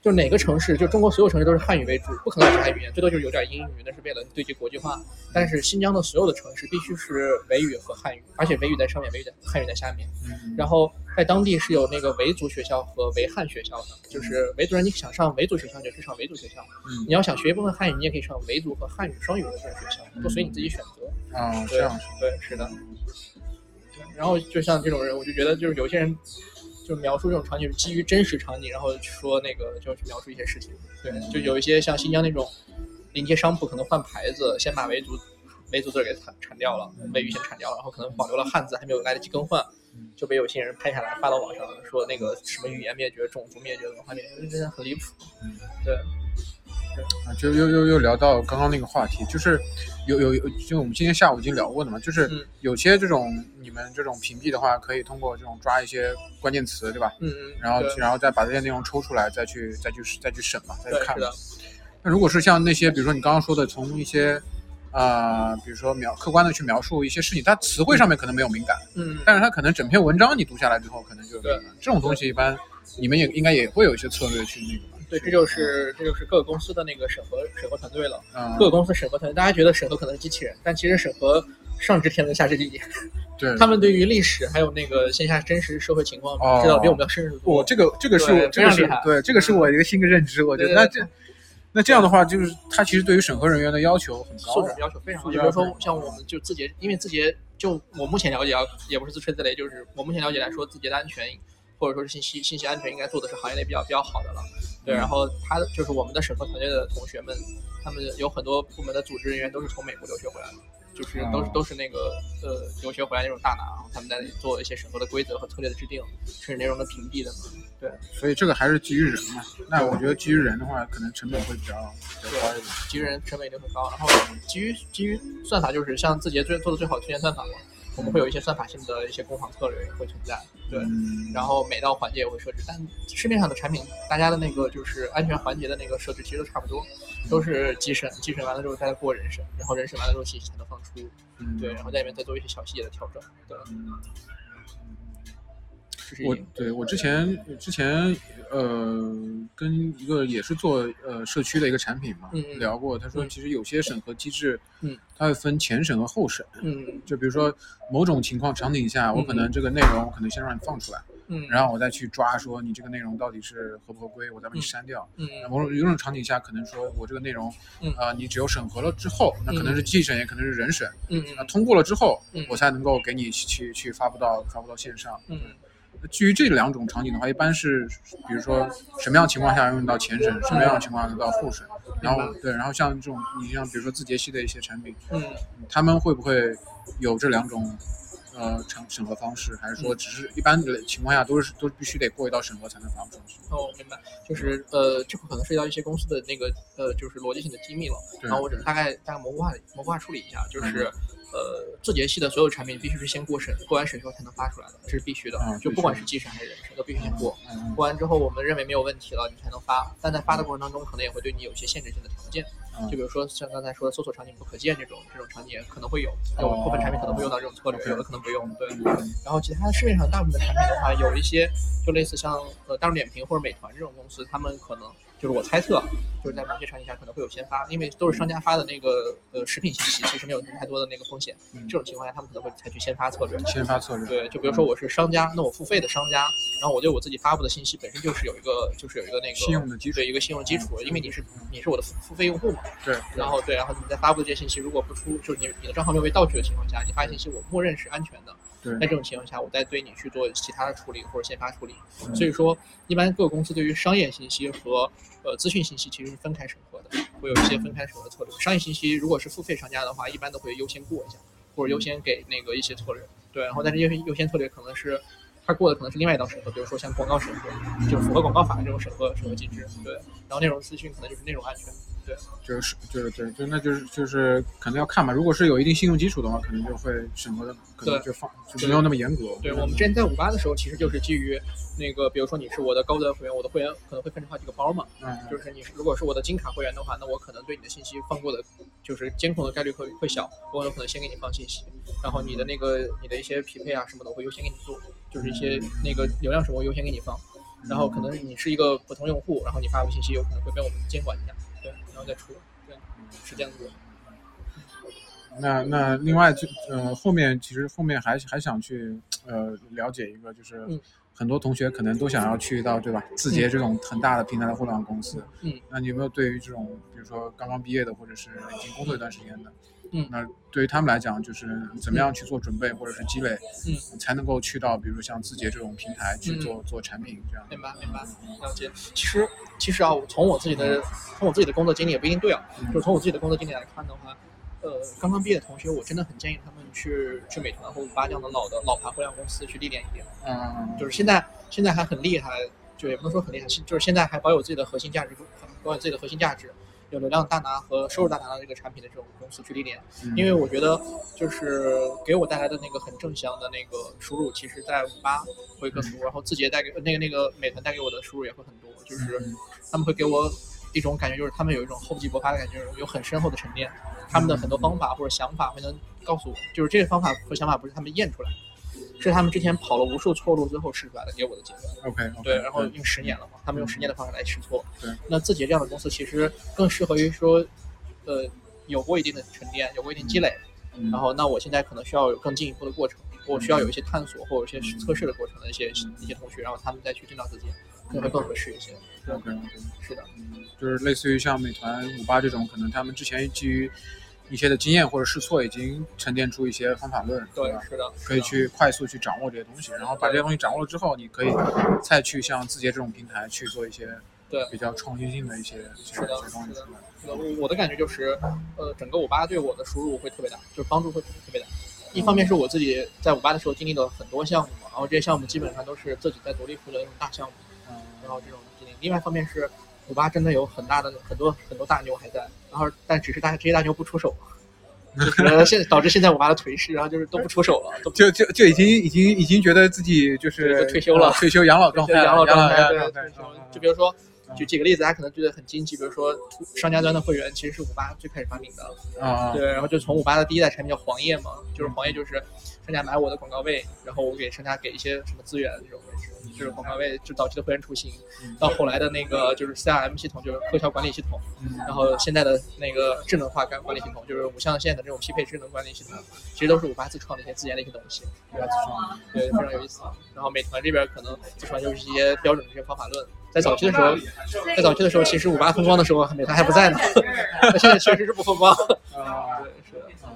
就哪个城市，就中国所有城市都是汉语为主，不可能有其他语言，最多就是有点英语，那是为了对接国际化。但是新疆的所有的城市必须是维语和汉语，而且维语在上面，维语在汉语在下面。嗯然后在当地是有那个维族学校和维汉学校的，就是维族人你想上维族学校你就去上维族学校，嗯你要想学一部分汉语，你也可以上维族和汉语双语的这种学校，都随你自己选择。啊，这对对，是的。对然后就像这种人，我就觉得就是有些人就描述这种场景是基于真实场景，然后说那个就去描述一些事情。对，就有一些像新疆那种临街商铺可能换牌子，先把维族维族字给铲铲掉了，维语先铲掉了，然后可能保留了汉字，还没有来得及更换，就被有些人拍下来发到网上，说那个什么语言灭绝、种族灭绝、文化灭绝，真的很离谱。嗯对，啊，就又又又聊到刚刚那个话题，就是有有有，就我们今天下午已经聊过的嘛，就是嗯有些这种你们这种屏蔽的话，可以通过这种抓一些关键词，对吧？嗯嗯，然后然后再把这些内容抽出来，再去再去再去审嘛，再去，看那如果是像那些，比如说你刚刚说的，从一些啊、比如说描客观的去描述一些事情，它词汇上面可能没有敏感，嗯，但是它可能整篇文章你读下来之后，可能就有对敏感。这种东西一般你们也应该也会有一些策略去那个吧？对，这就是这就是各个公司的那个审核审核团队了。嗯，各个公司审核团队，大家觉得审核可能是机器人，但其实审核上知天文下知地理，对，他们对于历史还有那个线下真实社会情况哦知道比我们要深入得多。我这个这个是我这个是对这个是我一个新的认知，我觉得那这那这样的话，就是他其实对于审核人员的要求很高的素质要求非常高。就比如说像我们就字节，因为字节就我目前了解啊，也不是自吹自擂，就是我目前了解来说，字节的安全或者说是信息信息安全应该做的是行业内比较比较好的了。对，然后他就是我们的审核团队的同学们，他们有很多部门的组织人员都是从美国留学回来的。就是都是哦都是那个呃留学回来那种大拿，然后他们在那里做一些审核的规则和策略的制定，甚至内容的屏蔽的嘛。对，所以这个还是基于人嘛。那我觉得基于人的话，可能成本会比较比较高一点。基于人成本一定很高，然后基于基于算法就是像字节最做的最好的推荐算法嘛，我们会有一些算法性的一些攻防策略也会存在，对，嗯然后每道环节也会设置，但市面上的产品大家的那个就是安全环节的那个设置其实都差不多，都是机审，机审完了之后再过人审，然后人审完了之后信息才能放出，嗯对，然后在里面再做一些小细节的调整，对，我对我之前之前呃跟一个也是做呃社区的一个产品嘛、聊过，他说嗯其实有些审核机制，嗯，它会分前审和后审。嗯就比如说某种情况场景下，我可能这个内容我可能先让你放出来，嗯，然后我再去抓说你这个内容到底是合不合规，我再把你删掉。嗯那某种有种场景下，可能说我这个内容，嗯呃，你只有审核了之后，那可能是季审，也可能是人审，嗯那通过了之后嗯，我才能够给你去去发布到发布到线上。嗯基于这两种场景的话，一般是比如说什么样情况下用到前审，什么样的情况下用到后审，然后对，然后像这种你像比如说字节系的一些产品，嗯。他们会不会有这两种呃审审核方式，还是说只是一般的情况下都是都必须得过一道审核才能发布上去？哦，明白，就是呃，这会可能涉及到一些公司的那个呃，就是逻辑性的机密了。然后我只能大概大概模糊化模糊化处理一下，就是呃，字节系的所有产品必须是先过审，过完审之后才能发出来的，这是必须的嗯。就不管是机审还是人审，都必须先过。嗯过完之后，我们认为没有问题了，你才能发。但在发的过程当中，可能也会对你有一些限制性的条件，嗯就比如说像刚才说的搜索场景不可见这种这种场景可能会有，有部分产品可能会用到这种策略，有的可能不用。对。然后其他市面上大部分的产品的话，有一些就类似像呃大众点评或者美团这种公司，他们可能就是我猜测，就是在某些场景下可能会有先发，因为都是商家发的那个呃食品信息，其实没有太多的那个风险。这种情况下，他们可能会采取先发策略。先发策略。对，就比如说我是商家，那我付费的商家，然后我对我自己发布的信息本身就是有一个就是有一个那个信用的基础对一个信用基础，因为你是你是我的付付费用户嘛。对，然后对，然后你在发布这些信息，如果不出就是你你的账号没有被盗取的情况下，你发信息我默认是安全的。对在这种情况下，我再对你去做其他的处理或者先发处理。嗯所以说，一般各个公司对于商业信息和呃资讯信息其实是分开审核的，会有一些分开审核策略。商业信息如果是付费商家的话，一般都会优先过一下，或者优先给那个一些策略。对，然后但是优先优先策略可能是它过的可能是另外一道审核，比如说像广告审核，就符合广告法这种审核审核机制，对。然后内容资讯可能就是内容安全，对。就是就是对，就那就是就是可能要看嘛。如果是有一定信用基础的话，可能就会审核的可能就放就没有那么严格。对我们之前在五八的时候，其实就是基于那个，比如说你是我的高端会员，我的会员可能会分成好几个包嘛。嗯。就是你如果是我的金卡会员的话，那我可能对你的信息放过的，就是监控的概率会会小，我有可能先给你放信息，然后你的那个你的一些匹配啊什么的，我会优先给你做。就是一些那个流量什么，我优先给你放，然后可能你是一个普通用户，然后你发布信息有可能会被我们监管一下，对，然后再出，这样子。那那另外就呃后面其实后面还还想去呃了解一个，就是很多同学可能都想要去到对吧？字节这种很大的平台的互联网公司，嗯，那你有没有对于这种比如说刚刚毕业的或者是已经工作一段时间的？嗯，那对于他们来讲，就是怎么样去做准备或者是积累，嗯，才能够去到比如像字节这种平台去做做产品这样。明白明白，了解。其实其实啊，我从我自己的从我自己的工作经历也不一定对啊，就是从我自己的工作经历来看的话，呃，刚刚毕业的同学，我真的很建议他们去去美团或五八这样的老的老牌互联网公司去历练一点。嗯，就是现在现在还很厉害，就也不能说很厉害，就是现在还保有自己的核心价值，保有自己的核心价值。有流量大拿和收入大拿的这个产品的这种公司去历练，因为我觉得就是给我带来的那个很正向的那个收入，其实在五八会更多，然后字节带给那个那个美团带给我的收入也会很多，就是他们会给我一种感觉，就是他们有一种厚积薄发的感觉，有很深厚的沉淀，他们的很多方法或者想法会能告诉我，就是这个方法和想法不是他们验出来。是他们之前跑了无数错路最后试出来的给我的结论。OK，对，然后用十年了嘛，他们用十年的方式来试错。对，那字节这样的公司其实更适合于说，呃，有过一定的沉淀，有过一定积累。然后，那我现在可能需要有更进一步的过程，我需要有一些探索或者一些测试的过程的一些一些同学，然后他们再去见到字节，可能会更合适一些。OK，是的，嗯就是类似于像美团、五八这种，可能他们之前基于。一些的经验或者试错已经沉淀出一些方法论，对，吧？是的，可以去快速去掌握这些东西，然后把这些东西掌握了之后，你可以再去像字节这种平台去做一些对比较创新性的一些一些东西。出来，我我的感觉就是，呃，整个五八对我的输入会特别大，就是帮助会特别大。一方面是我自己在五八的时候经历了很多项目嘛，然后这些项目基本上都是自己在独立负责的那种大项目，嗯，然后这种经历。另外一方面是五八真的有很大的很多很多大牛还在，然后但只是大这些大牛不出手。就是现导致现在我妈的颓势，然后就是都不出手了，就就就已经已经已经觉得自己就是退休了，退休养老状态，养老状态。对就比如说，举几个例子，大家可能觉得很惊奇，比如说商家端的会员其实是五八最开始发明的，啊，对，然后就从五八的第一代产品叫黄页嘛，就是黄页就是商家买我的广告位，然后我给商家给一些什么资源这种。就是广告位，就早期的会员雏形，到后来的那个就是 CRM 系统，就是客销管理系统，然后现在的那个智能化管管理系统，就是五象限的这种匹配智能管理系统，其实都是五八自创的一些自研的一些东西。五八自创，对，非常有意思。然后美团这边可能自创就是一些标准的一些方法论。在早期的时候，在早期的时候，其实五八风光的时候，美团还不在呢。那现在确实是不风光。啊，对。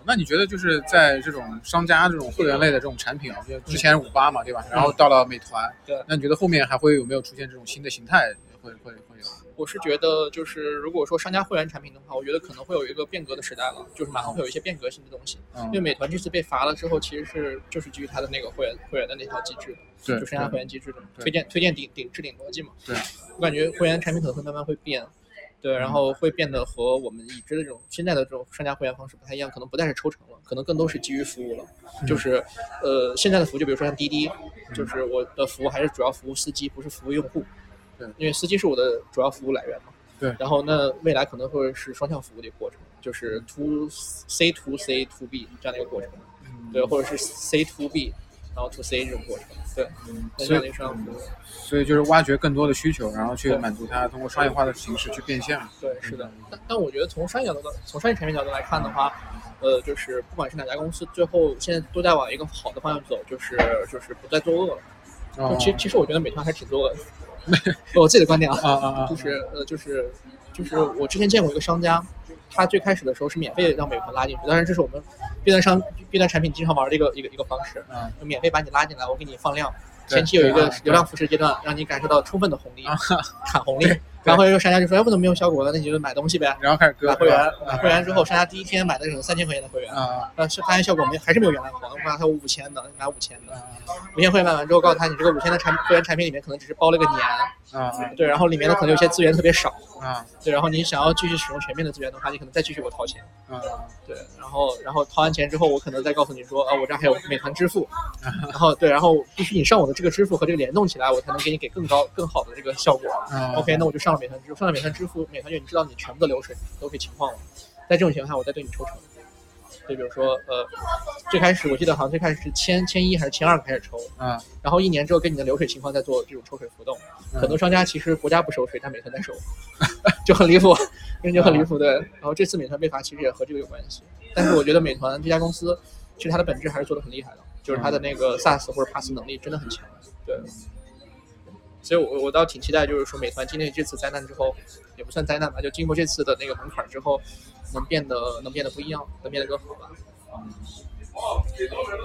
那你觉得就是在这种商家这种会员类的这种产品啊，就之前五八嘛，对吧？然后到了美团，对。那你觉得后面还会有没有出现这种新的形态？会会会有？我是觉得，就是如果说商家会员产品的话，我觉得可能会有一个变革的时代了，就是马上会有一些变革性的东西。嗯。因为美团这次被罚了之后，其实是就是基于它的那个会员会员的那套机制，对，就商家会员机制的推荐推荐顶顶置顶逻辑嘛。对。我感觉会员产品可能会慢慢会变。对，然后会变得和我们已知的这种现在的这种商家会员方式不太一样，可能不再是抽成了，可能更多是基于服务了。就是，呃，现在的服务就比如说像滴滴，就是我的服务还是主要服务司机，不是服务用户。对，因为司机是我的主要服务来源嘛。对。然后那未来可能会是双向服务的一个过程，就是 to C to C to B 这样的一个过程。对，或者是 C to B。然后 to C 这种过程，对，所以所以就是挖掘更多的需求，然后去满足它，通过商业化的形式去变现。对，是的。但但我觉得从商业角度，从商业产品角度来看的话，呃，就是不管是哪家公司，最后现在都在往一个好的方向走，就是就是不再作恶了。其实其实我觉得美团还是挺作恶的，我自己的观点啊，啊啊啊，就是呃就是就是我之前见过一个商家。他最开始的时候是免费让美团拉进去，当然这是我们 B 端商 B 端产品经常玩的一个一个一个方式，嗯，免费把你拉进来，我给你放量，前期有一个流量扶持阶段，让你感受到充分的红利，砍红利，然后会员商家就说，哎，不怎么没有效果了？那你就买东西呗。然后开始割买会员，买会员之后，商家第一天买的可能三千块钱的会员，啊呃，是发现效果没还是没有原来好，我告诉他五千的，买五千的，啊五千会员买完之后，告诉他你这个五千的产会员产品里面可能只是包了个年，啊对，然后里面的可能有些资源特别少，啊对，然后你想要继续使用全面的资源的话，你可能再继续给我掏钱，啊对，然后然后掏完钱之后，我可能再告诉你说，啊，我这儿还有美团支付，然后对，然后必须你上我的这个支付和这个联动起来，我才能给你给更高更好的这个效果。啊 OK，那我就上了美团支付，上了美团支付，美团就你知道你全部的流水流水情况了。在这种情况下，我再对你抽成。就比如说，呃，最开始我记得好像最开始是千千一还是千二开始抽，啊然后一年之后跟你的流水情况再做这种抽水浮动。很多商家其实国家不收税，但美团在收，就很离谱，人 就很离谱。对，然后这次美团被罚其实也和这个有关系，但是我觉得美团这家公司其实它的本质还是做的很厉害的，就是它的那个 SaaS 或者 PaaS 能力真的很强。对，所以我我倒挺期待，就是说美团经历这次灾难之后，也不算灾难吧，就经过这次的那个门槛之后，能变得能变得不一样，能变得更好吧。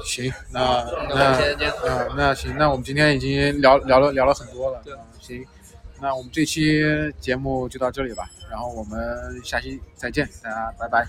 行，那那那先这样啊那行，那我们今天已经聊聊了聊了很多了，对。啊行，那我们这期节目就到这里吧，然后我们下期再见，大家拜拜。